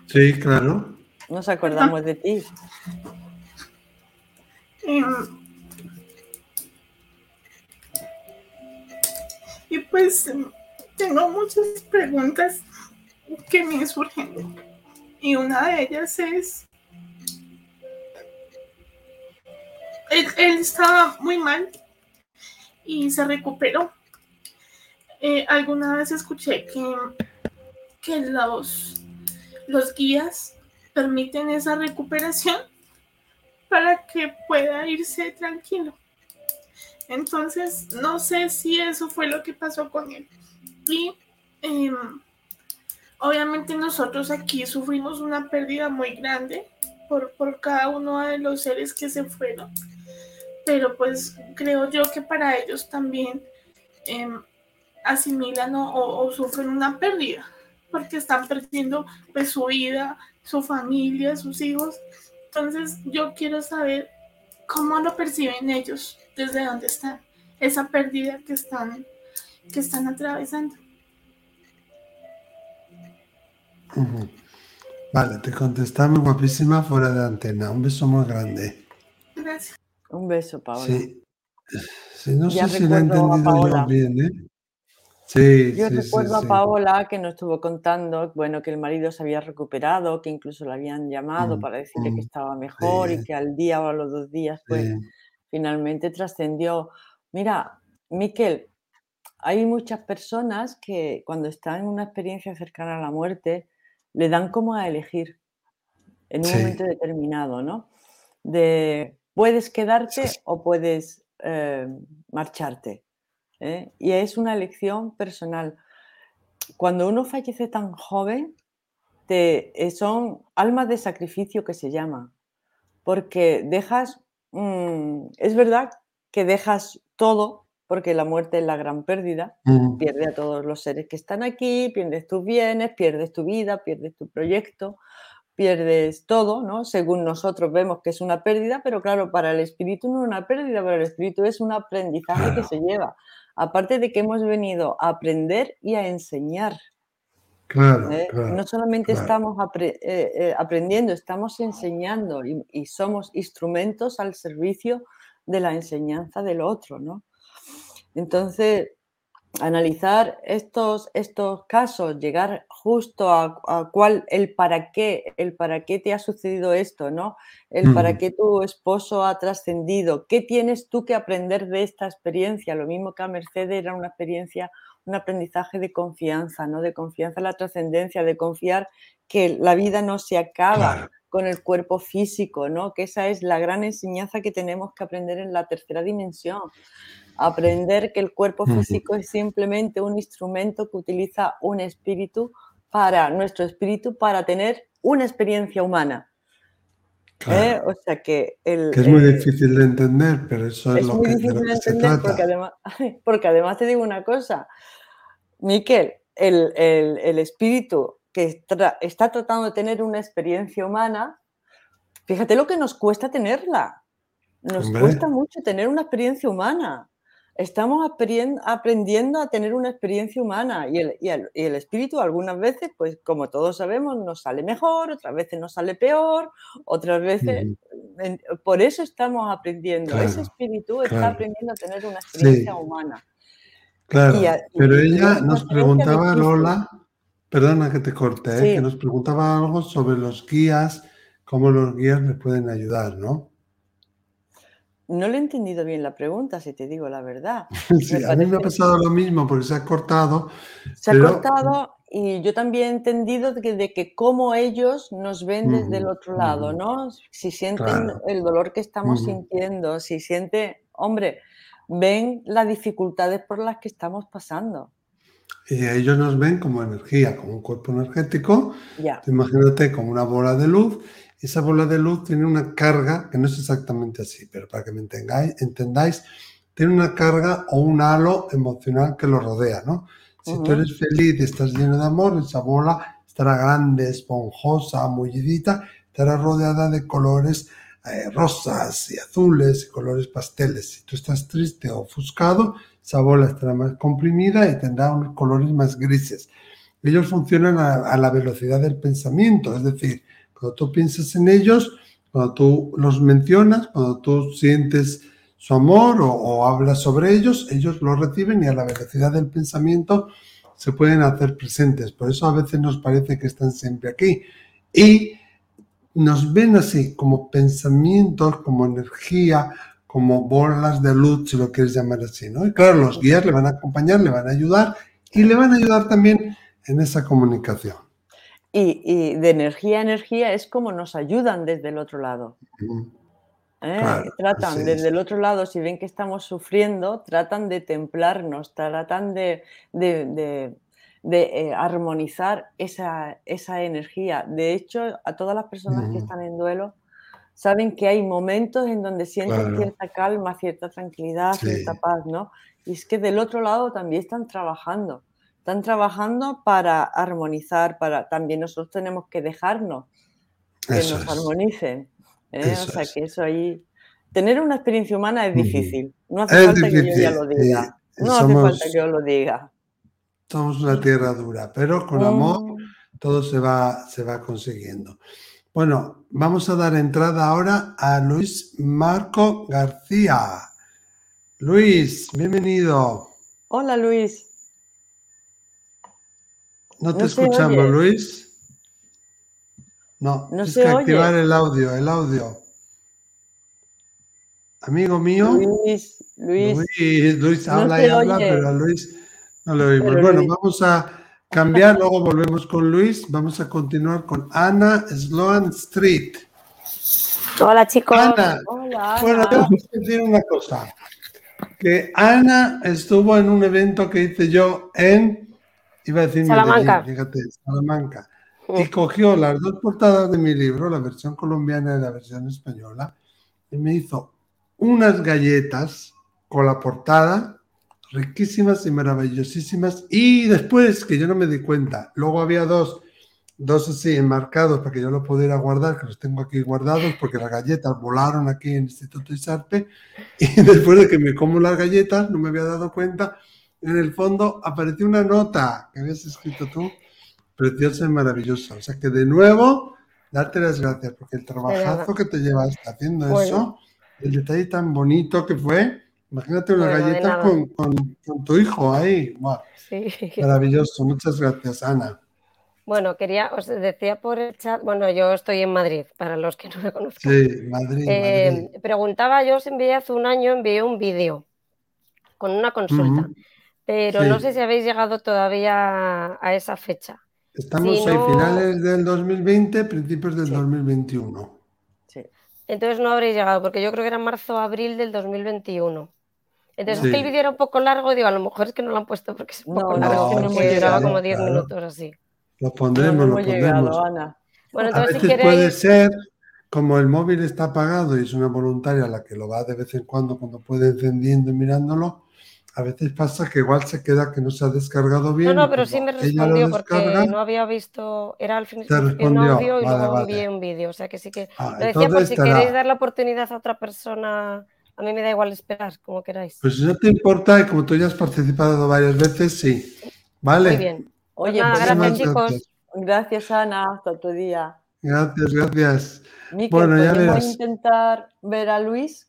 Sí, claro. Nos acordamos de ti. Em, Y pues tengo muchas preguntas que me surgen. Y una de ellas es, él, estaba muy mal y se recuperó. Eh, alguna vez escuché que, que los, los guías permiten esa recuperación para que pueda irse tranquilo. Entonces, no sé si eso fue lo que pasó con él. Y em, obviamente nosotros aquí sufrimos una pérdida muy grande por, cada uno de los seres que se fueron. Pero pues creo yo que para ellos también em, asimilan o, sufren una pérdida, porque están perdiendo pues, su vida, su familia, sus hijos. Entonces yo quiero saber cómo lo perciben ellos desde dónde están, esa pérdida que están, que están atravesando. Vale, te contestamos guapísima fuera de antena. Un beso muy grande. Gracias. Un beso, Paola. Sí. no sé si lo he entendido bien, ¿eh? Sí, yo recuerdo a Paola que nos estuvo contando, bueno, que el marido se había recuperado, que incluso le habían llamado mm, para decirle que estaba mejor y que al día o a los dos días, pues, finalmente trascendió. Mira, Miquel, hay muchas personas que cuando están en una experiencia cercana a la muerte, le dan como a elegir en un momento determinado, ¿no? De puedes quedarte o puedes eh, marcharte. ¿eh? Y es una elección personal. Cuando uno fallece tan joven, te, eh, son almas de sacrificio que se llama, porque dejas Mm, es verdad que dejas todo, porque la muerte es la gran pérdida, mm. pierde a todos los seres que están aquí, pierdes tus bienes, pierdes tu vida, pierdes tu proyecto, pierdes todo, ¿no? Según nosotros vemos que es una pérdida, pero claro, para el espíritu no es una pérdida, para el espíritu es un aprendizaje que se lleva. Aparte de que hemos venido a aprender y a enseñar. ¿eh? no solamente estamos eh, eh, aprendiendo, estamos enseñando y, somos instrumentos al servicio de la enseñanza del otro, ¿no? Entonces, analizar estos, estos casos, llegar justo a, cuál, el para qué, el para qué te ha sucedido esto, ¿no? El para mm. qué tu esposo ha trascendido, qué tienes tú que aprender de esta experiencia. Lo mismo que a Mercedes era una experiencia un aprendizaje de confianza, ¿no? De confianza en la trascendencia, de confiar que la vida no se acaba con el cuerpo físico, ¿no? Que esa es la gran enseñanza que tenemos que aprender en la tercera dimensión. Aprender que el cuerpo físico es simplemente un instrumento que utiliza un espíritu para nuestro espíritu para tener una experiencia humana. ¿eh? O sea que, el, es muy difícil de entender, pero eso es, lo muy que, difícil de, entender porque además, [LAUGHS] porque además te digo una cosa, Miquel, el, el, el espíritu que tra está tratando de tener una experiencia humana, fíjate lo que nos cuesta tenerla. Nos Hombre. cuesta mucho tener una experiencia humana. Estamos aprendiendo a tener una experiencia humana y el, y, el, y el, espíritu algunas veces, pues como todos sabemos, nos sale mejor, otras veces nos sale peor, otras veces... Por eso estamos aprendiendo. Claro, Ese espíritu claro. está aprendiendo a tener una experiencia sí. humana. Claro, y, pero ella nos preguntaba, Lola, perdona que te corte, ¿eh? que nos preguntaba algo sobre los guías, cómo los guías le pueden ayudar, ¿no? No le he entendido bien la pregunta, si te digo la verdad. [LAUGHS] Sí, a mí me ha pasado lo mismo porque se ha cortado. Se pero... ha cortado y yo también he entendido de que, de que cómo ellos nos ven desde el otro lado. ¿no? Si sienten claro. el dolor que estamos sintiendo, si siente, hombre, ven las dificultades por las que estamos pasando. Y ellos nos ven como energía, como un cuerpo energético. Ya. Imagínate como una bola de luz. Esa bola de luz tiene una carga, que no es exactamente así, pero para que me entendáis, entendáis tiene una carga o un halo emocional que lo rodea, ¿no? Si uh -huh. tú eres feliz y estás lleno de amor, esa bola estará grande, esponjosa, mullidita, estará rodeada de colores eh, rosas y azules y colores pasteles. Si tú estás triste o ofuscado, esa bola estará más comprimida y tendrá unos colores más grises. Ellos funcionan a, a la velocidad del pensamiento, es decir, cuando tú piensas en ellos, cuando tú los mencionas, cuando tú sientes su amor o, hablas sobre ellos, ellos lo reciben y a la velocidad del pensamiento se pueden hacer presentes. Por eso a veces nos parece que están siempre aquí. Y nos ven así, como pensamientos, como energía, como bolas de luz, si lo quieres llamar así. Y claro, los guías le van a acompañar, le van a ayudar y le van a ayudar también en esa comunicación. Y, y de energía a energía es como nos ayudan desde el otro lado. ¿Eh? Claro, tratan desde el otro lado, si ven que estamos sufriendo, tratan de templarnos, tratan de, de, de de eh, armonizar esa, esa, energía. De hecho, a todas las personas uh -huh. que están en duelo, saben que hay momentos en donde sienten claro. cierta calma, cierta tranquilidad, sí. cierta paz, ¿no? Y es que del otro lado también están trabajando. Están trabajando para armonizar, para también nosotros tenemos que dejarnos que eso nos es. armonicen. ¿eh? O sea, es. que eso ahí... Tener una experiencia humana es difícil. No hace es falta difícil. que yo ya lo diga. No Somos... hace falta que yo lo diga. Somos una tierra dura, pero con amor todo se va, se va consiguiendo. Bueno, vamos a dar entrada ahora a Luis Marco García. Luis, bienvenido. Hola Luis. No te no escuchamos, Luis. No, no tienes que activar el audio, el audio. Amigo mío. Luis, Luis. Luis, Luis habla y habla, oye. pero a Luis no lo oímos. Pero bueno, Luis... vamos a cambiar, luego volvemos con Luis. Vamos a continuar con Ana Sloan Street. Hola, chicos. Ana, Hola, bueno, tengo que decir una cosa. Que Ana estuvo en un evento que hice yo en, iba a decir Salamanca. Medellín, fíjate, Salamanca. Y cogió las dos portadas de mi libro, la versión colombiana y la versión española, y me hizo unas galletas con la portada riquísimas y maravillosísimas. Y después, que yo no me di cuenta, luego había dos, dos así enmarcados para que yo lo pudiera guardar, que los tengo aquí guardados porque las galletas volaron aquí en el Instituto Isarpe. Y [LAUGHS] después de que me como las galletas, no me había dado cuenta, en el fondo apareció una nota que habías escrito tú, preciosa y maravillosa. O sea que de nuevo, darte las gracias porque el trabajazo que te llevaste haciendo bueno. eso, el detalle tan bonito que fue Imagínate una bueno, galleta con, con, con, tu hijo ahí. Wow. Sí. Maravilloso. Muchas gracias, Ana. Bueno, quería, os decía por el chat, bueno, yo estoy en Madrid, para los que no me conozcan. Sí, Madrid, eh, Madrid. Preguntaba, yo os envié hace un año, envié un vídeo con una consulta, uh -huh. Pero sí. no sé si habéis llegado todavía a esa fecha. Estamos si no... finales del 2020, principios del sí. 2021. Sí. Entonces no habréis llegado, porque yo creo que era marzo o abril del 2021. Entonces, es que el vídeo era un poco largo, digo, a lo mejor es que no lo han puesto porque es un poco No, largo, no, porque sí, duraba claro, como 10 claro. minutos así. Lo pondremos, no lo pondremos. Ana. Bueno, A si veces puede ser, como el móvil está apagado y es una voluntaria la que lo va de vez en cuando cuando puede encendiendo y mirándolo, a veces pasa que igual se queda que no se ha descargado bien. no, no, pero cuando sí me respondió porque no había visto, era al fin Te un respondió, audio y vale, luego vale. envié un vídeo, o sea que sí que Ah, lo decía por si queréis dar la oportunidad a otra persona, a mí me da igual esperar, como queráis. Pues si no te importa, y como tú ya has participado varias veces, sí. ¿Vale? Muy bien. Pues Oye, nada, pues Muchísimas gracias chicos. gracias. gracias, Ana. Hasta otro día. Gracias, gracias. Miquel, Bueno, ya ¿podemos verás. intentar ver a Luis?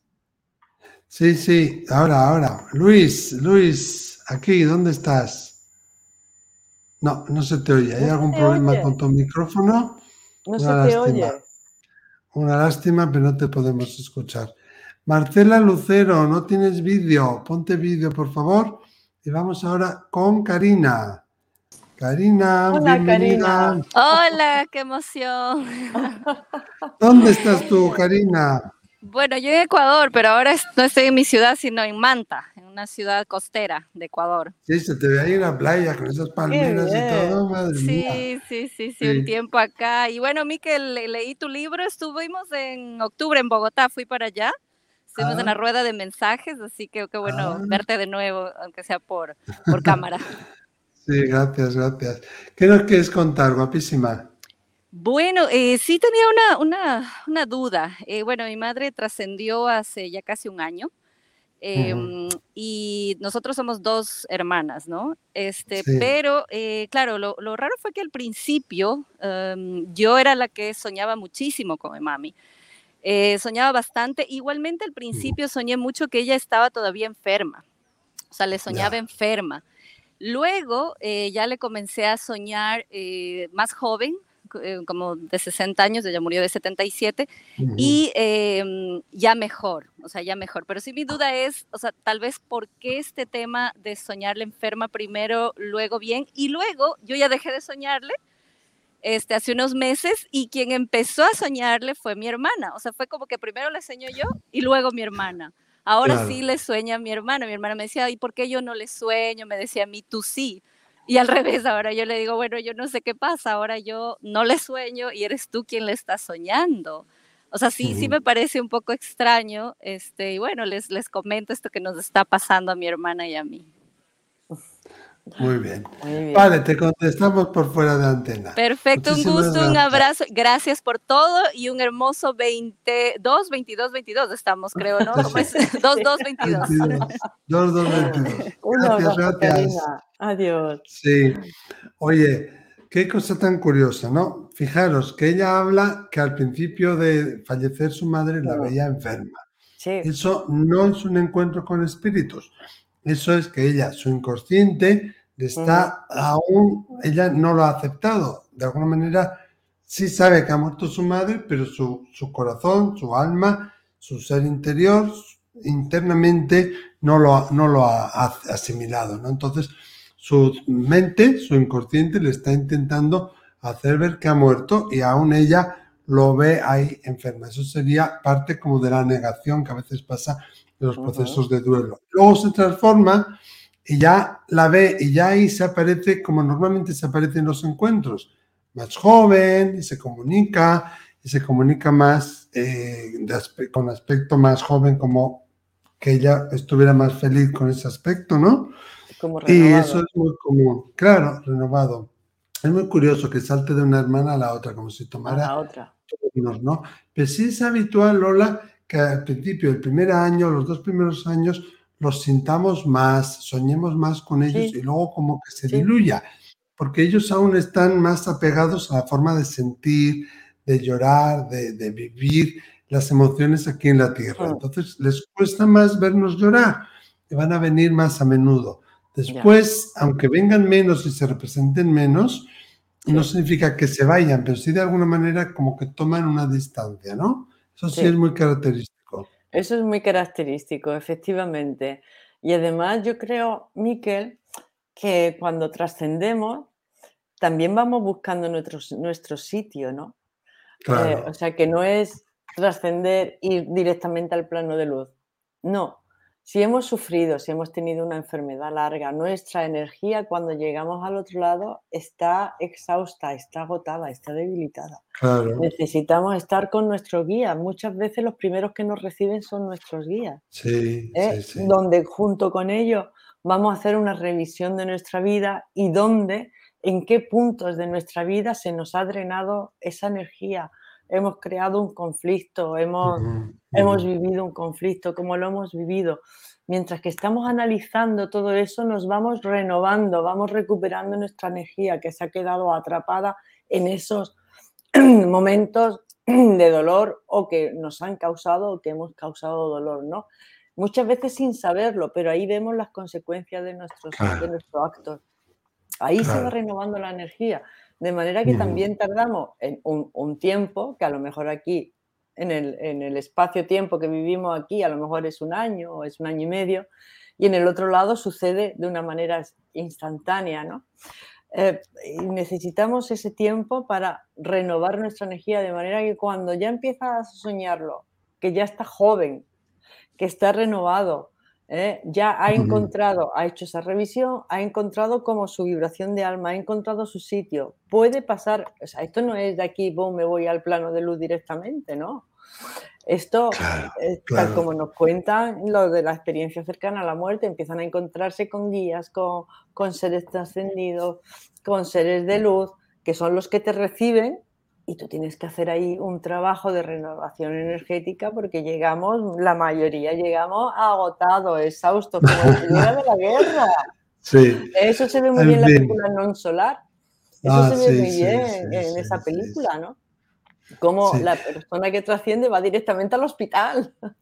Sí, sí, ahora, ahora. Luis, Luis, aquí, ¿dónde estás? No, no se te oye. ¿Hay No algún problema oye. con tu micrófono? No Una se te oye. Una lástima, pero no te podemos escuchar. Marcela Lucero, no tienes vídeo. Ponte vídeo, por favor. Y vamos ahora con Karina. Karina, Hola, bienvenida. Karina. Hola, qué emoción. ¿Dónde estás tú, Karina? Bueno, yo en Ecuador, pero ahora es- no estoy en mi ciudad, sino en Manta, en una ciudad costera de Ecuador. Sí, se te ve ahí en la playa con esas palmeras y todo, madre mía. Sí, sí, sí, sí, Sí. un tiempo acá. Y bueno, Miquel, le- leí tu libro, estuvimos en octubre en Bogotá, fui para allá. Estuvimos Ah. en la rueda de mensajes, así que qué bueno Ah. verte de nuevo, aunque sea por, por cámara. [LAUGHS] Sí, gracias, gracias. ¿Qué nos quieres contar, guapísima? Bueno, eh, sí tenía una, una, una duda. Eh, bueno, mi madre trascendió hace ya casi un año. em, y nosotros somos dos hermanas, ¿no? Este, Sí. pero eh, claro, lo, lo raro fue que al principio em, yo era la que soñaba muchísimo con mi mami. Eh, soñaba bastante. Igualmente al principio soñé mucho que ella estaba todavía enferma. O sea, le soñaba enferma. Luego ya le comencé a soñar más joven, eh, como de 60 años, ella murió de 77, Ujú. y em, ya mejor, o sea, ya mejor. Pero sí mi duda es, o sea, tal vez por qué este tema de soñarle enferma primero, luego bien, y luego yo ya dejé de soñarle este, hace unos meses y quien empezó a soñarle fue mi hermana. O sea, fue como que primero le sueño yo y luego mi hermana. Ahora Claro. sí le sueña a mi hermana. Mi hermana me decía, ¿y por qué yo no le sueño? Me decía a mí, tú sí. Y al revés, ahora yo le digo, bueno, yo no sé qué pasa, ahora yo no le sueño y eres tú quien le está soñando. O sea, sí, sí me parece un poco extraño. Este, y bueno, les, les comento esto que nos está pasando a mi hermana y a mí. Muy bien. Muy bien. Vale, te contestamos por fuera de antena. Perfecto, un gusto, un gracias. abrazo, gracias por todo y un hermoso 22, 22, 22 estamos, creo, ¿no? ¿Cómo es? 2, 2, 22. 22. 2, 2, 22. Un Gracias, gracias. Adiós. Sí. Oye, qué cosa tan curiosa, ¿no? Fijaros que ella habla que al principio de fallecer su madre la veía enferma. Sí, Eso no es un encuentro con espíritus. Eso es que ella, su inconsciente, está aún, ella no lo ha aceptado. De alguna manera, sí sabe que ha muerto su madre, pero su, su corazón, su alma, su ser interior, internamente, no lo, no lo ha, asimilado. ¿no? Entonces, su mente, su inconsciente, le está intentando hacer ver que ha muerto y aún ella lo ve ahí enferma. Eso sería parte como de la negación que a veces pasa en los Ujú. procesos de duelo. Luego se transforma y ya la ve y ya ahí se aparece como normalmente se aparece en los encuentros. Más joven y se comunica y se comunica más eh, aspe- con aspecto más joven como que ella estuviera más feliz con ese aspecto, ¿no? como Y eso es muy común. Claro, renovado. Es muy curioso que salte de una hermana a la otra, como si a tomara la otra. turnos, ¿no? Pero sí es habitual, Lola, que al principio, el primer año, los dos primeros años, los sintamos más, soñemos más con ellos Sí. y luego como que se Sí. diluya, porque ellos aún están más apegados a la forma de sentir, de llorar, de, de vivir las emociones aquí en la tierra. Entonces les cuesta más vernos llorar y van a venir más a menudo. Después, aunque vengan menos y se representen menos, no significa que se vayan, pero sí de alguna manera como que toman una distancia, ¿no? Eso sí, Sí. es muy característico. Eso es muy característico, efectivamente. Y además yo creo, Miquel, que cuando trascendemos también vamos buscando nuestro, nuestro sitio, ¿no? Eh, Claro. o sea, que no es trascender ir directamente al plano de luz. No, si hemos sufrido, si hemos tenido una enfermedad larga, nuestra energía cuando llegamos al otro lado está exhausta, está agotada, está debilitada. Necesitamos estar con nuestro guía. Muchas veces los primeros que nos reciben son nuestros guías. Sí, ¿eh? sí, sí. Donde junto con ellos vamos a hacer una revisión de nuestra vida y dónde, en qué puntos de nuestra vida se nos ha drenado esa energía hemos creado un conflicto, hemos, hemos vivido un conflicto, como lo hemos vivido. Mientras que estamos analizando todo eso, nos vamos renovando, vamos recuperando nuestra energía que se ha quedado atrapada en esos [CLEARS THROAT] momentos [CLEARS THROAT] de dolor o que nos han causado o que hemos causado dolor, ¿no? Muchas veces sin saberlo, pero ahí vemos las consecuencias de nuestros, de nuestros actos. Ahí se va renovando la energía. De manera que también tardamos en un, tiempo, que a lo mejor aquí, en el, espacio-tiempo que vivimos aquí, a lo mejor es un año o es un año y medio, y en el otro lado sucede de una manera instantánea, ¿no? Eh, necesitamos ese tiempo para renovar nuestra energía de manera que cuando ya empiezas a soñarlo, que ya está joven, que está renovado, ¿eh? ya ha encontrado, ha hecho esa revisión, ha encontrado como su vibración de alma, ha encontrado su sitio. Puede pasar, o sea, esto no es de aquí, boom, me voy al plano de luz directamente, ¿no? Esto, tal como nos cuentan los de la experiencia cercana a la muerte, empiezan a encontrarse con guías, con, con seres trascendidos, con seres de luz, que son los que te reciben y tú tienes que hacer ahí un trabajo de renovación energética porque llegamos, la mayoría llegamos agotados, exhaustos, como el de la guerra. Sí. Eso se ve muy bien en la película Non Solar. Eso ah, se ve muy bien en esa película, ¿no? Como la persona que trasciende va directamente al hospital. [LAUGHS]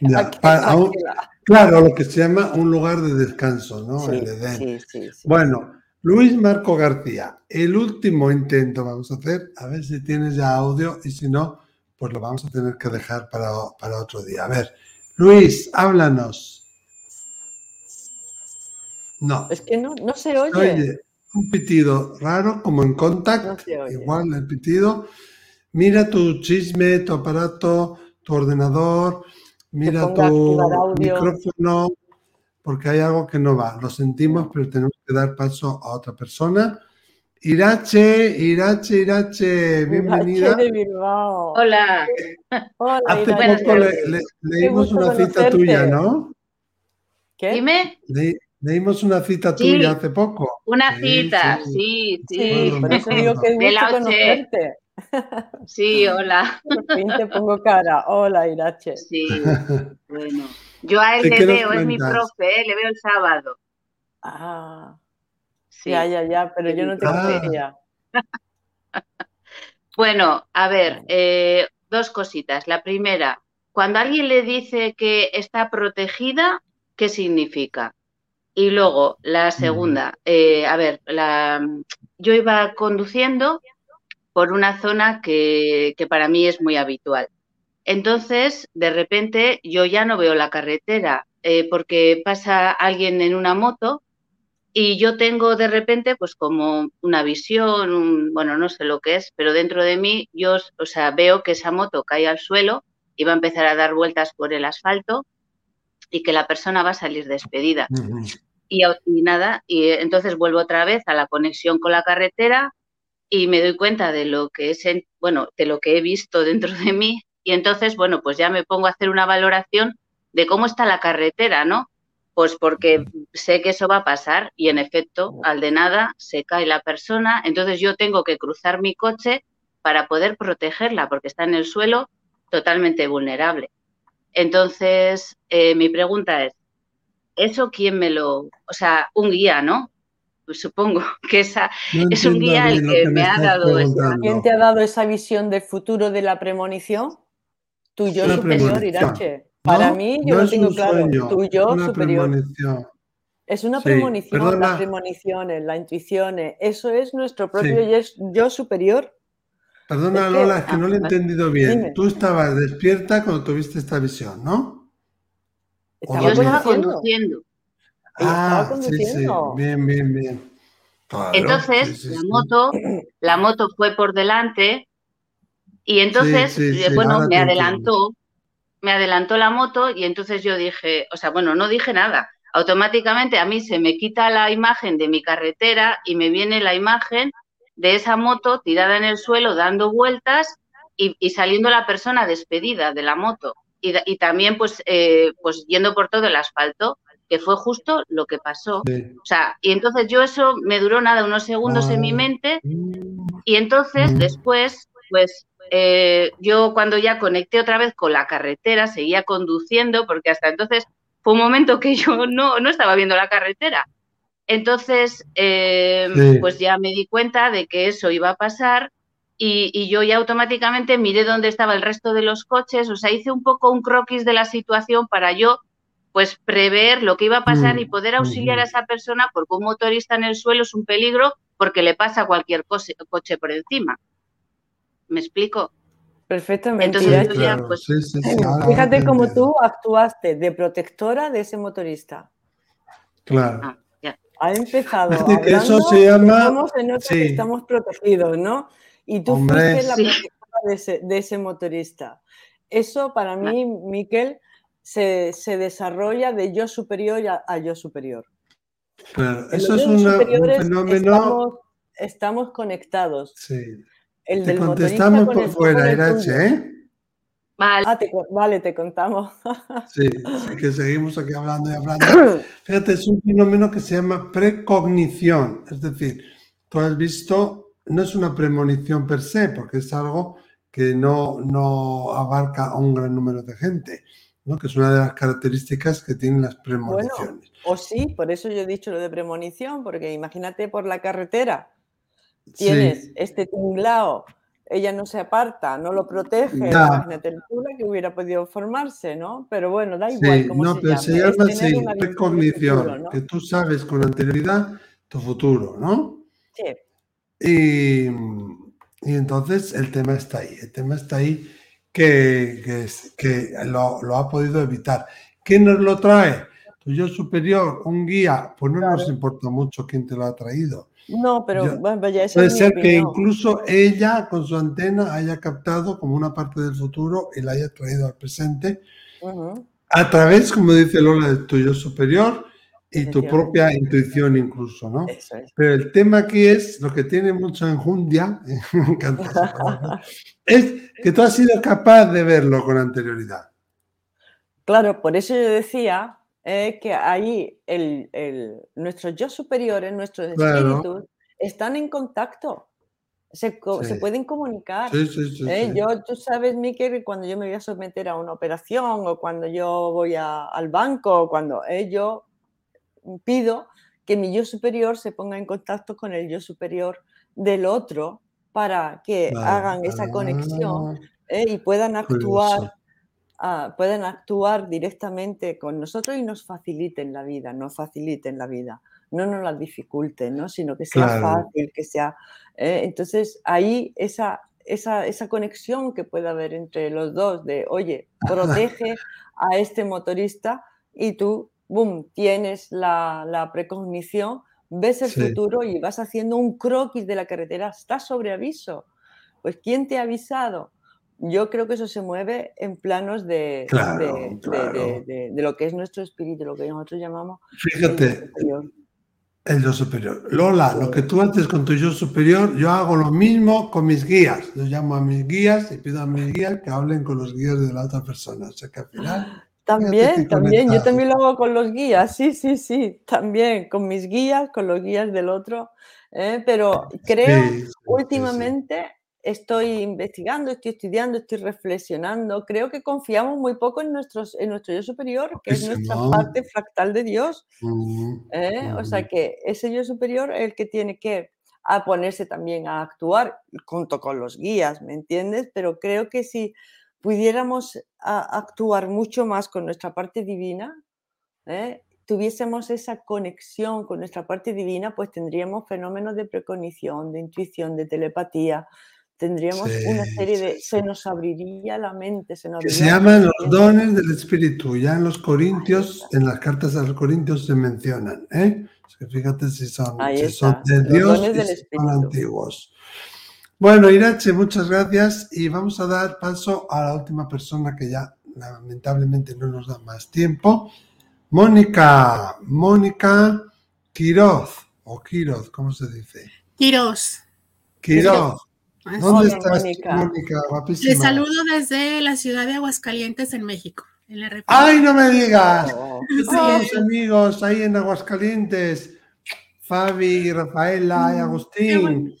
[LAUGHS] claro, lo que se llama un lugar de descanso, ¿no? el Edén. Bueno, Luis Marco García, el último intento vamos a hacer, a ver si tienes ya audio y si no, pues lo vamos a tener que dejar para, otro día. A ver, Luis, háblanos. No. Es que no, se oye. Oye, un pitido raro, como en contact, igual el pitido. Mira tu chisme, tu aparato, tu ordenador, mira tu micrófono, porque hay algo que no va. Lo sentimos, pero tenemos que dar paso a otra persona. Irache, Irache, Irache, bienvenida. Hola. Hola Hace poco leímos una cita tuya, ¿no? ¿Qué? Dime. leímos una cita tuya hace poco. Una cita, sí, sí. por eso digo que es conocerte. Sí, hola. te pongo cara. Hola, Irache. Sí, [LAUGHS] bueno. Yo a él le veo, es mi profe, ¿eh? le veo el sábado. Ah, sí. ya, ya, ya, pero yo no tengo ah. [LAUGHS] bueno, a ver, eh, dos cositas. La primera, cuando alguien le dice que está protegida, ¿qué significa? Y luego, la segunda, eh, a ver, la, yo iba conduciendo por una zona que, que para mí es muy habitual. Entonces, de repente, yo ya no veo la carretera eh, porque pasa alguien en una moto y yo tengo de repente, pues como una visión, bueno, no sé lo que es, pero dentro de mí yo, o sea, veo que esa moto cae al suelo y va a empezar a dar vueltas por el asfalto y que la persona va a salir despedida. y, y, nada, y entonces vuelvo otra vez a la conexión con la carretera y me doy cuenta de lo que es, bueno, de lo que he visto dentro de mí y entonces, bueno, pues ya me pongo a hacer una valoración de cómo está la carretera, ¿no? Pues porque sé que eso va a pasar y en efecto, al de nada, se cae la persona, entonces yo tengo que cruzar mi coche para poder protegerla porque está en el suelo totalmente vulnerable. Entonces, eh, mi pregunta es, ¿eso quién me lo, o sea, un guía, ¿no? Pues supongo [LAUGHS] que esa es un guía el que, me, ha dado. ¿Quién te ha dado esa visión del futuro de la premonición? Tu yo superior, Irache. Para mí, yo lo tengo claro. tu yo superior. Es una premonición, las premoniciones, las intuiciones. Eso es nuestro propio yo superior. Perdona, Lola, es que no lo he entendido bien. Tú estabas despierta cuando tuviste esta visión, ¿no? Estaba conduciendo. Ah, conduciendo. Sí, Bien, bien, bien. Entonces, la moto, la moto fue por delante y entonces, eh, bueno, me adelantó me adelantó la moto y entonces yo dije, o sea, bueno, no dije nada. Automáticamente a mí se me quita la imagen de mi carretera y me viene la imagen de esa moto tirada en el suelo dando vueltas y, saliendo la persona despedida de la moto. Y, también pues, eh, pues yendo por todo el asfalto, que fue justo lo que pasó. O sea, y entonces yo eso me duró nada, unos segundos en mi ah. mente y entonces después, pues eh, yo cuando ya conecté otra vez con la carretera, seguía conduciendo, porque hasta entonces fue un momento que yo no, no estaba viendo la carretera. Entonces, eh, pues ya me di cuenta de que eso iba a pasar y, y, yo ya automáticamente miré dónde estaba el resto de los coches, o sea, hice un poco un croquis de la situación para yo pues prever lo que iba a pasar y mm, poder auxiliar a esa persona porque un motorista en el suelo es un peligro porque le pasa cualquier coche por encima. ¿Me explico? Perfectamente. Pues, fíjate cómo tú actuaste de protectora de ese motorista. Claro. Ah, ha empezado. [LAUGHS] eso se llama. Estamos, protegidos, ¿no? Y tú fuiste la protectora de ese, motorista. Eso para mí, Miquel, se, desarrolla de yo superior a, yo superior. Claro, eso es un fenómeno. Estamos, estamos conectados. Sí. El te contestamos por fuera, Irache, ¿eh? Vale. Ah, vale, te contamos. [LAUGHS] sí, sí, que seguimos aquí hablando y hablando. [CLEARS THROAT] Fíjate, es un fenómeno que se llama precognición. Es decir, tú has visto, no es una premonición per se, porque es algo que no, no abarca a un gran número de gente, ¿no? que es una de las características que tienen las premoniciones. o sí, por eso yo he dicho lo de premonición, porque imagínate por la carretera, tienes este tinglao, ella no se aparta, no lo protege, imagínate el que hubiera podido formarse, ¿no? Pero bueno, da igual. Sí, no, pero se llama así, precognición, que tú sabes con anterioridad tu futuro, ¿no? Sí. Y, y, entonces el tema está ahí, el tema está ahí que, que, que lo, lo, ha podido evitar. ¿Quién nos lo trae? Tu yo superior, un guía, pues no nos importa mucho quién te lo ha traído no, pero bueno, ya Puede ser que incluso ella con su antena haya captado como una parte del futuro y la haya traído al presente a través, como dice Lola, del tuyo superior y tu propia intuición incluso, ¿no? Pero el tema aquí es, lo que tiene mucha enjundia, [LAUGHS] me encanta, [LAUGHS] es que tú has sido capaz de verlo con anterioridad. Claro, por eso yo decía es que ahí el, el, nuestros yo superiores, nuestros espíritus, están en contacto. Se, se pueden comunicar. ¿eh? Yo, tú sabes, Miquel, que cuando yo me voy a someter a una operación o cuando yo voy a, al banco, cuando eh, yo pido que mi yo superior se ponga en contacto con el yo superior del otro para que hagan esa conexión ah. ¿eh? y puedan actuar Ah, pueden actuar directamente con nosotros y nos faciliten la vida, nos faciliten la vida, no nos la dificulten, ¿no? sino que sea fácil, que sea... ¿eh? entonces ahí esa, esa, esa, conexión que puede haber entre los dos de, oye, [LAUGHS] protege a este motorista y tú, boom, tienes la, la precognición, ves el futuro y vas haciendo un croquis de la carretera, estás sobre aviso. Pues ¿quién te ha avisado? Yo creo que eso se mueve en planos de, de, lo que es nuestro espíritu, lo que nosotros llamamos. Fíjate, el yo superior. Lola, lo que tú haces con tu yo superior, yo hago lo mismo con mis guías. Yo llamo a mis guías y pido a mis guías que hablen con los guías de la otra persona. O sea que al final. [GASPS] También, también, yo también lo hago con los guías, sí, sí, sí, también, con mis guías, con los guías del otro, ¿eh? pero creo últimamente estoy investigando, estoy estudiando, estoy reflexionando. Creo que confiamos muy poco en, nuestros, en nuestro yo superior, que es nuestra parte fractal de Dios. ¿eh? O sea que ese yo superior es el que tiene que a ponerse también a actuar junto con los guías, ¿me entiendes? Pero creo que si pudiéramos actuar mucho más con nuestra parte divina, ¿eh? tuviésemos esa conexión con nuestra parte divina, pues tendríamos fenómenos de precognición, de intuición, de telepatía, tendríamos una serie de... Se nos abriría la mente, se nos Se llaman los dones del Espíritu. Ya en los Corintios, en las cartas a los Corintios se mencionan. ¿eh? fíjate si son, son de Dios y son antiguos. Bueno, Irache, muchas gracias y vamos a dar paso a la última persona que ya lamentablemente no nos da más tiempo. Mónica, Mónica Quiroz, o Quiroz, ¿cómo se dice? Quiroz. Quiroz. ¿Dónde Hola, estás, Mónica. Mónica? Guapísima. Les saludo desde la ciudad de Aguascalientes, en México. En la República. ¡Ay, no me digas! Oh, amigos ahí en Aguascalientes. Fabi, Rafaela y Mm, Agustín.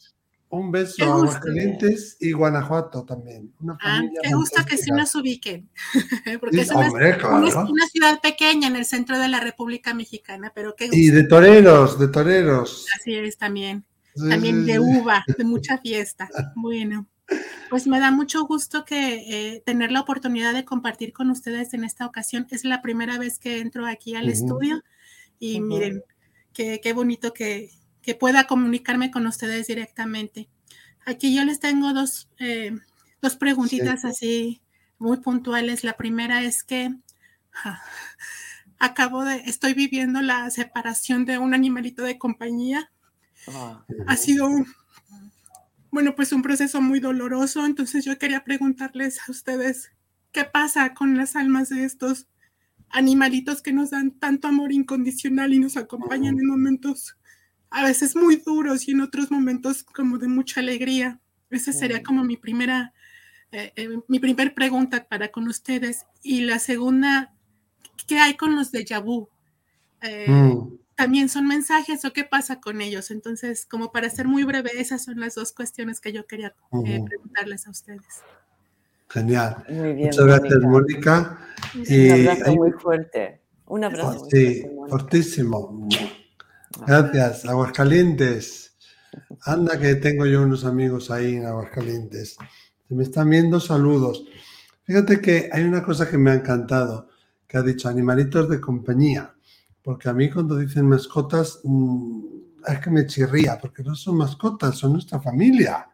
Un beso a. Aguascalientes y Guanajuato también. Una Ah, qué gusto que sí nos ubiquen. [LAUGHS] Porque es una, hombre, claro. una- una ciudad pequeña en el centro de la República Mexicana, pero qué gusto. Y de toreros, de toreros. Así es también. También de uva, de [LAUGHS] mucha fiesta. Bueno, pues me da mucho gusto que eh, tener la oportunidad de compartir con ustedes en esta ocasión. Es la primera vez que entro aquí al estudio y miren, qué, qué bonito que, que pueda comunicarme con ustedes directamente. Aquí yo les tengo dos, eh, dos preguntitas así muy puntuales. La primera es que ja, acabo de, estoy viviendo la separación de un animalito de compañía ah, ha sido un, bueno, pues un proceso muy doloroso. Entonces yo quería preguntarles a ustedes, ¿qué pasa con las almas de estos animalitos que nos dan tanto amor incondicional y nos acompañan en momentos a veces muy duros y en otros momentos como de mucha alegría? Esa sería como mi primera, eh, eh, mi primer pregunta para con ustedes. Y la segunda, ¿qué hay con los de vu? Eh, Mm, también son mensajes o qué pasa con ellos. Entonces, como para ser muy breve, esas son las dos cuestiones que yo quería eh, preguntarles a ustedes. Genial. muy bien, Muchas gracias, Mónica. Un abrazo hay- muy fuerte. Un abrazo muy sí, fuerte, fortísimo. Gracias, Aguascalientes. Anda que tengo yo unos amigos ahí en Aguascalientes. Se me están viendo, saludos. Fíjate que hay una cosa que me ha encantado, que ha dicho animalitos de compañía, porque a mí cuando dicen mascotas, mm, es que me chirría, porque no son mascotas, son nuestra familia,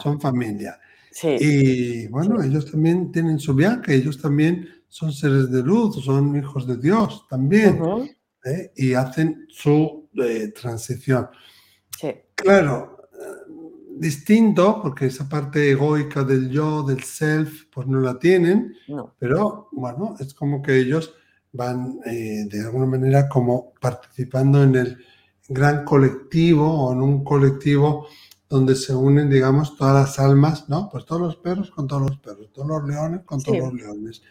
son familia. Sí. Y bueno, Sí. ellos también tienen su viaje, ellos también son seres de luz, son hijos de Dios también, Ujú, ¿eh? y hacen su eh, transición. sí. Claro, eh, distinto, porque esa parte egoica del yo, del self, pues no la tienen, No. pero bueno, es como que ellos van eh, de alguna manera como participando en el gran colectivo o en un colectivo donde se unen, digamos, todas las almas, ¿no? Pues todos los perros con todos los perros, todos los leones con todos Sí. los leones.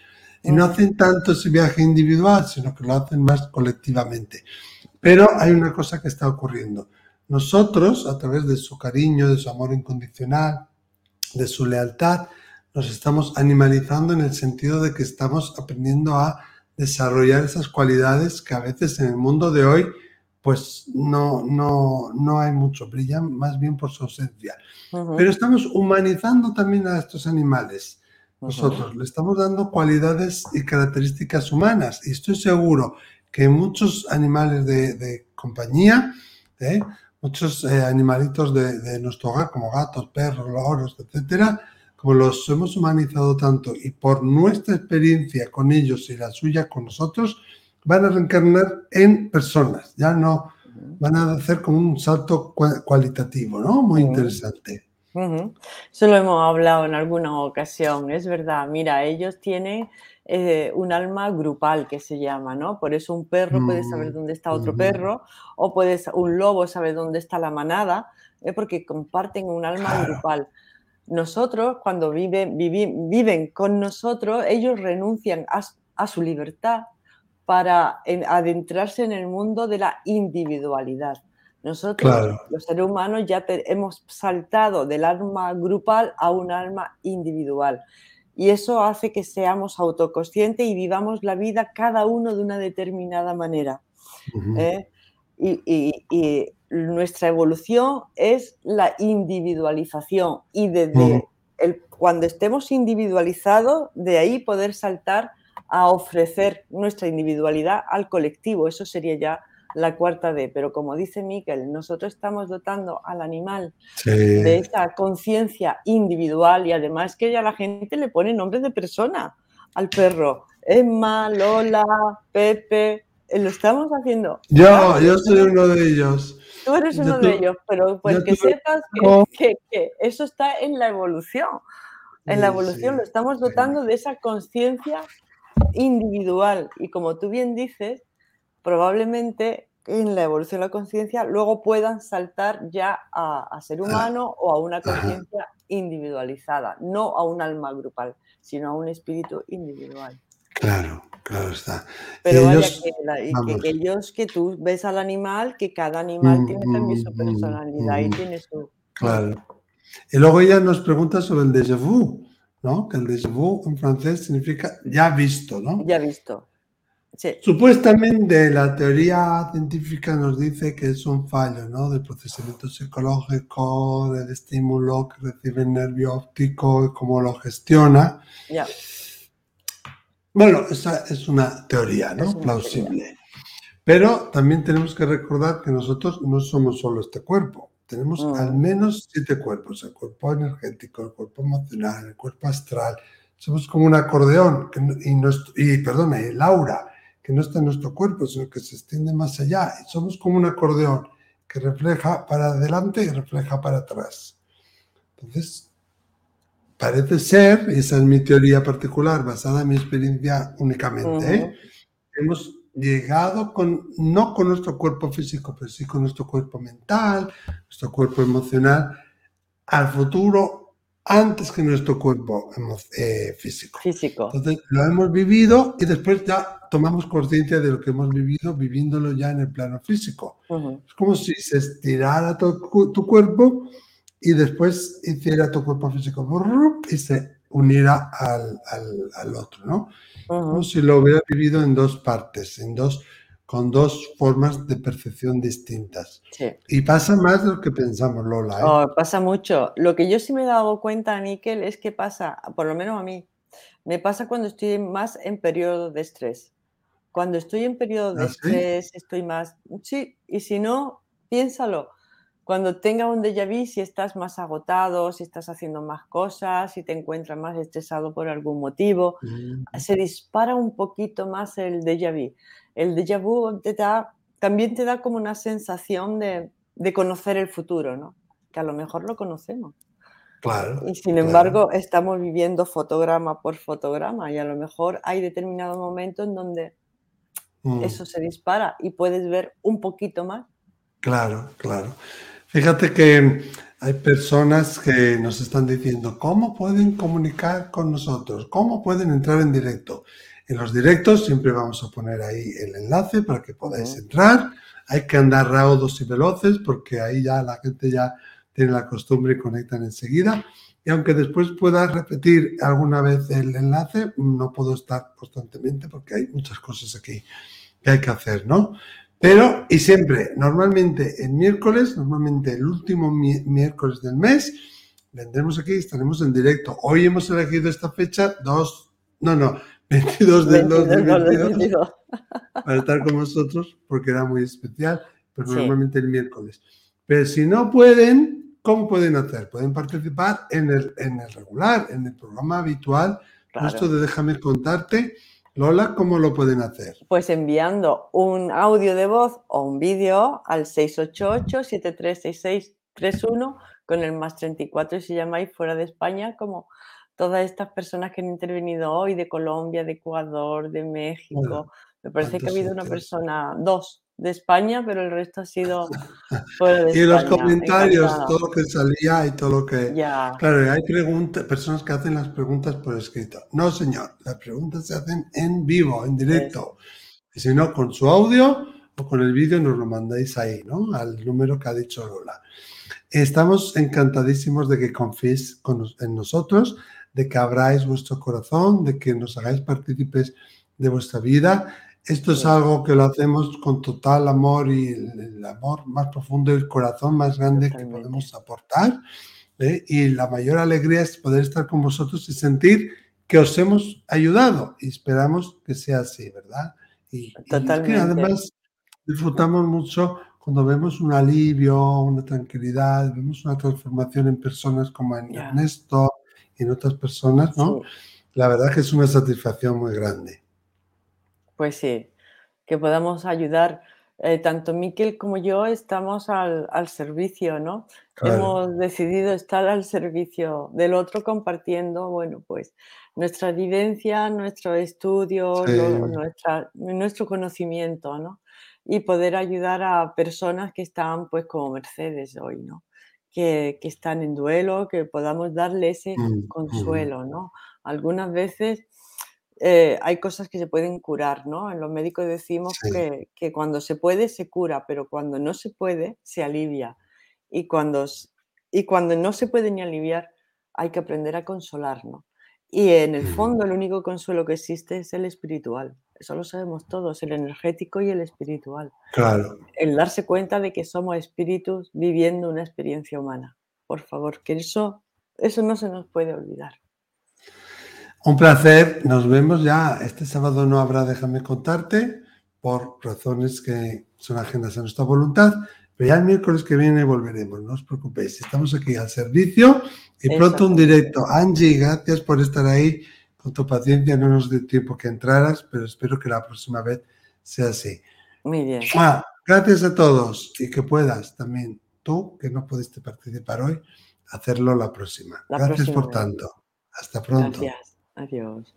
Y no hacen tanto ese viaje individual, sino que lo hacen más colectivamente. Pero hay una cosa que está ocurriendo. Nosotros, a través de su cariño, de su amor incondicional, de su lealtad, nos estamos animalizando en el sentido de que estamos aprendiendo a desarrollar esas cualidades que a veces en el mundo de hoy pues no, no, no hay mucho, brillan más bien por su ausencia. Pero estamos humanizando también a estos animales. Nosotros le estamos dando cualidades y características humanas y estoy seguro que muchos animales de, de compañía, ¿eh? muchos eh, animalitos de, de nuestro hogar, como gatos, perros, loros, etcétera, como los hemos humanizado tanto y por nuestra experiencia con ellos y la suya con nosotros, van a reencarnar en personas, ya no van a hacer como un salto cua- cualitativo, ¿no? Muy interesante. Ujú. Eso lo hemos hablado en alguna ocasión, es verdad. Mira, ellos tienen eh, un alma grupal que se llama, ¿no? Por eso un perro puede saber Mm, dónde está otro perro, o puedes, un lobo sabe dónde está la manada, ¿eh? porque comparten un alma Claro. grupal. Nosotros, cuando viven, vivi- viven con nosotros, ellos renuncian a, a su libertad para en- adentrarse en el mundo de la individualidad. Nosotros, Claro. los seres humanos, ya te- hemos saltado del alma grupal a un alma individual. Y eso hace que seamos autoconscientes y vivamos la vida cada uno de una determinada manera. Ujú. ¿eh? Y, y- y nuestra evolución es la individualización. Y desde el, cuando estemos individualizados, de ahí poder saltar a ofrecer nuestra individualidad al colectivo. Eso sería ya la cuarta D. Pero como dice Miquel, nosotros estamos dotando al animal Sí. de esa conciencia individual y además que ya la gente le pone nombre de persona al perro. Emma, Lola, Pepe, eh, lo estamos haciendo. Yo, yo soy uno de ellos. Tú eres uno de ellos, pero pues que sepas que, No. que- que eso está en la evolución. En la evolución lo estamos dotando de esa conciencia individual y como tú bien dices, probablemente en la evolución de la conciencia luego puedan saltar ya a, ser humano o a una conciencia individualizada, no a un alma grupal, sino a un espíritu individual. Claro, claro está. Pero ellos, vaya que, ellos, que tú ves al animal, que cada animal tiene también su personalidad y tiene su... Claro. Y luego ella nos pregunta sobre el déjà vu, ¿no? Que el déjà vu en francés significa ya visto, ¿no? Ya visto. Supuestamente la teoría científica nos dice que es un fallo ¿no? del procesamiento psicológico, del estímulo que recibe el nervio óptico y cómo lo gestiona. Bueno, esa es una teoría ¿no? plausible. Pero también tenemos que recordar que nosotros no somos solo este cuerpo. Tenemos al menos siete cuerpos, el cuerpo energético, el cuerpo emocional, el cuerpo astral. Somos como un acordeón y, y perdona, el aura que no está en nuestro cuerpo, sino que se extiende más allá. Y somos como un acordeón que refleja para adelante y refleja para atrás. Entonces, parece ser, y esa es mi teoría particular, basada en mi experiencia únicamente, hemos llegado con, no con nuestro cuerpo físico, pero sí con nuestro cuerpo mental, nuestro cuerpo emocional, al futuro antes que nuestro cuerpo eh, físico. Físico. Entonces lo hemos vivido y después ya tomamos conciencia de lo que hemos vivido viviéndolo ya en el plano físico. Es como si se estirara tu, tu, cuerpo y después hiciera tu cuerpo físico y se uniera al, al, al otro, ¿no? Como si lo hubiera vivido en dos partes, en dos con dos formas de percepción distintas. Y pasa más de lo que pensamos, Lola. ¿eh? Oh, pasa mucho. Lo que yo sí me he dado cuenta, Níquel, es que pasa, por lo menos a mí, me pasa cuando estoy más en periodo de estrés. Cuando estoy en periodo de ¿Ah, estrés, estoy más... Sí, y si no, piénsalo. Cuando tenga un déjà vu, si estás más agotado, si estás haciendo más cosas, si te encuentras más estresado por algún motivo, mm. se dispara un poquito más el déjà vu el déjà vu te da, también te da como una sensación de, conocer el futuro, ¿no? Que a lo mejor lo conocemos. Claro. Y sin embargo, estamos viviendo fotograma por fotograma y a lo mejor hay determinado momento en donde mm. eso se dispara y puedes ver un poquito más. Claro, claro. Fíjate que hay personas que nos están diciendo, ¿cómo pueden comunicar con nosotros? ¿Cómo pueden entrar en directo? En los directos siempre vamos a poner ahí el enlace para que podáis entrar. Hay que andar raudos y veloces porque ahí ya la gente ya tiene la costumbre y conectan enseguida. Y aunque después pueda repetir alguna vez el enlace, no puedo estar constantemente porque hay muchas cosas aquí que hay que hacer, ¿no? Pero, y siempre, normalmente el miércoles, normalmente el último miércoles del mes, vendremos aquí y estaremos en directo. Hoy hemos elegido esta fecha, dos, no, no, 22 del 2 del 22, para estar con vosotros, porque era muy especial, pero normalmente el miércoles. Pero si no pueden, ¿cómo pueden hacer? Pueden participar en el, en el regular, en el programa habitual, justo de Déjame contarte. Lola, ¿cómo lo pueden hacer? Pues enviando un audio de voz o un vídeo al 688-736631 con el más 34 y si llamáis fuera de España como todas estas personas que han intervenido hoy de Colombia, de Ecuador, de México. Me parece que ha habido una persona, dos de España, pero el resto ha sido [LAUGHS] fuera de y los comentarios, todo lo que salía y todo lo que... Claro, hay preguntas, personas que hacen las preguntas por escrito. No, señor, las preguntas se hacen en vivo, en directo. Y si no, con su audio o con el vídeo nos lo mandáis ahí, ¿no? Al número que ha dicho Lola. Estamos encantadísimos de que confiéis en nosotros de que abráis vuestro corazón, de que nos hagáis partícipes de vuestra vida. Esto es algo que lo hacemos con total amor y el, amor más profundo y el corazón más grande que podemos aportar. ¿eh? Y la mayor alegría es poder estar con vosotros y sentir que os hemos ayudado. Y esperamos que sea así, ¿verdad? Y, que además disfrutamos mucho cuando vemos un alivio, una tranquilidad, vemos una transformación en personas como en Ernesto, en otras personas, ¿no? La verdad que es una satisfacción muy grande. Pues sí, que podamos ayudar eh, tanto Miquel como yo estamos al, servicio, ¿no? Hemos decidido estar al servicio del otro compartiendo, bueno, pues nuestra vivencia, nuestro estudio, nuestro conocimiento, ¿no? Y poder ayudar a personas que están, pues, como Mercedes hoy, ¿no? Que, están en duelo, que podamos darle ese mm, consuelo, ¿no? Algunas veces eh, hay cosas que se pueden curar, ¿no? En los médicos decimos que, que, cuando se puede, se cura, pero cuando no se puede, se alivia. Y cuando, y cuando no se puede ni aliviar, hay que aprender a consolarnos. Y en el fondo el único consuelo que existe es el espiritual. Eso lo sabemos todos, el energético y el espiritual. Claro. El darse cuenta de que somos espíritus viviendo una experiencia humana. Por favor, que eso, eso no se nos puede olvidar. Un placer, nos vemos ya. Este sábado no habrá, déjame contarte, por razones que son ajenas a nuestra voluntad, pero ya el miércoles que viene volveremos, no os preocupéis, estamos aquí al servicio y pronto un directo. Angie, gracias por estar ahí, con tu paciencia no nos dio tiempo que entraras, pero espero que la próxima vez sea así. Muy bien. gracias a todos y que puedas también tú, que no pudiste participar hoy, hacerlo la próxima. gracias por tanto. Hasta pronto. Gracias. Adiós.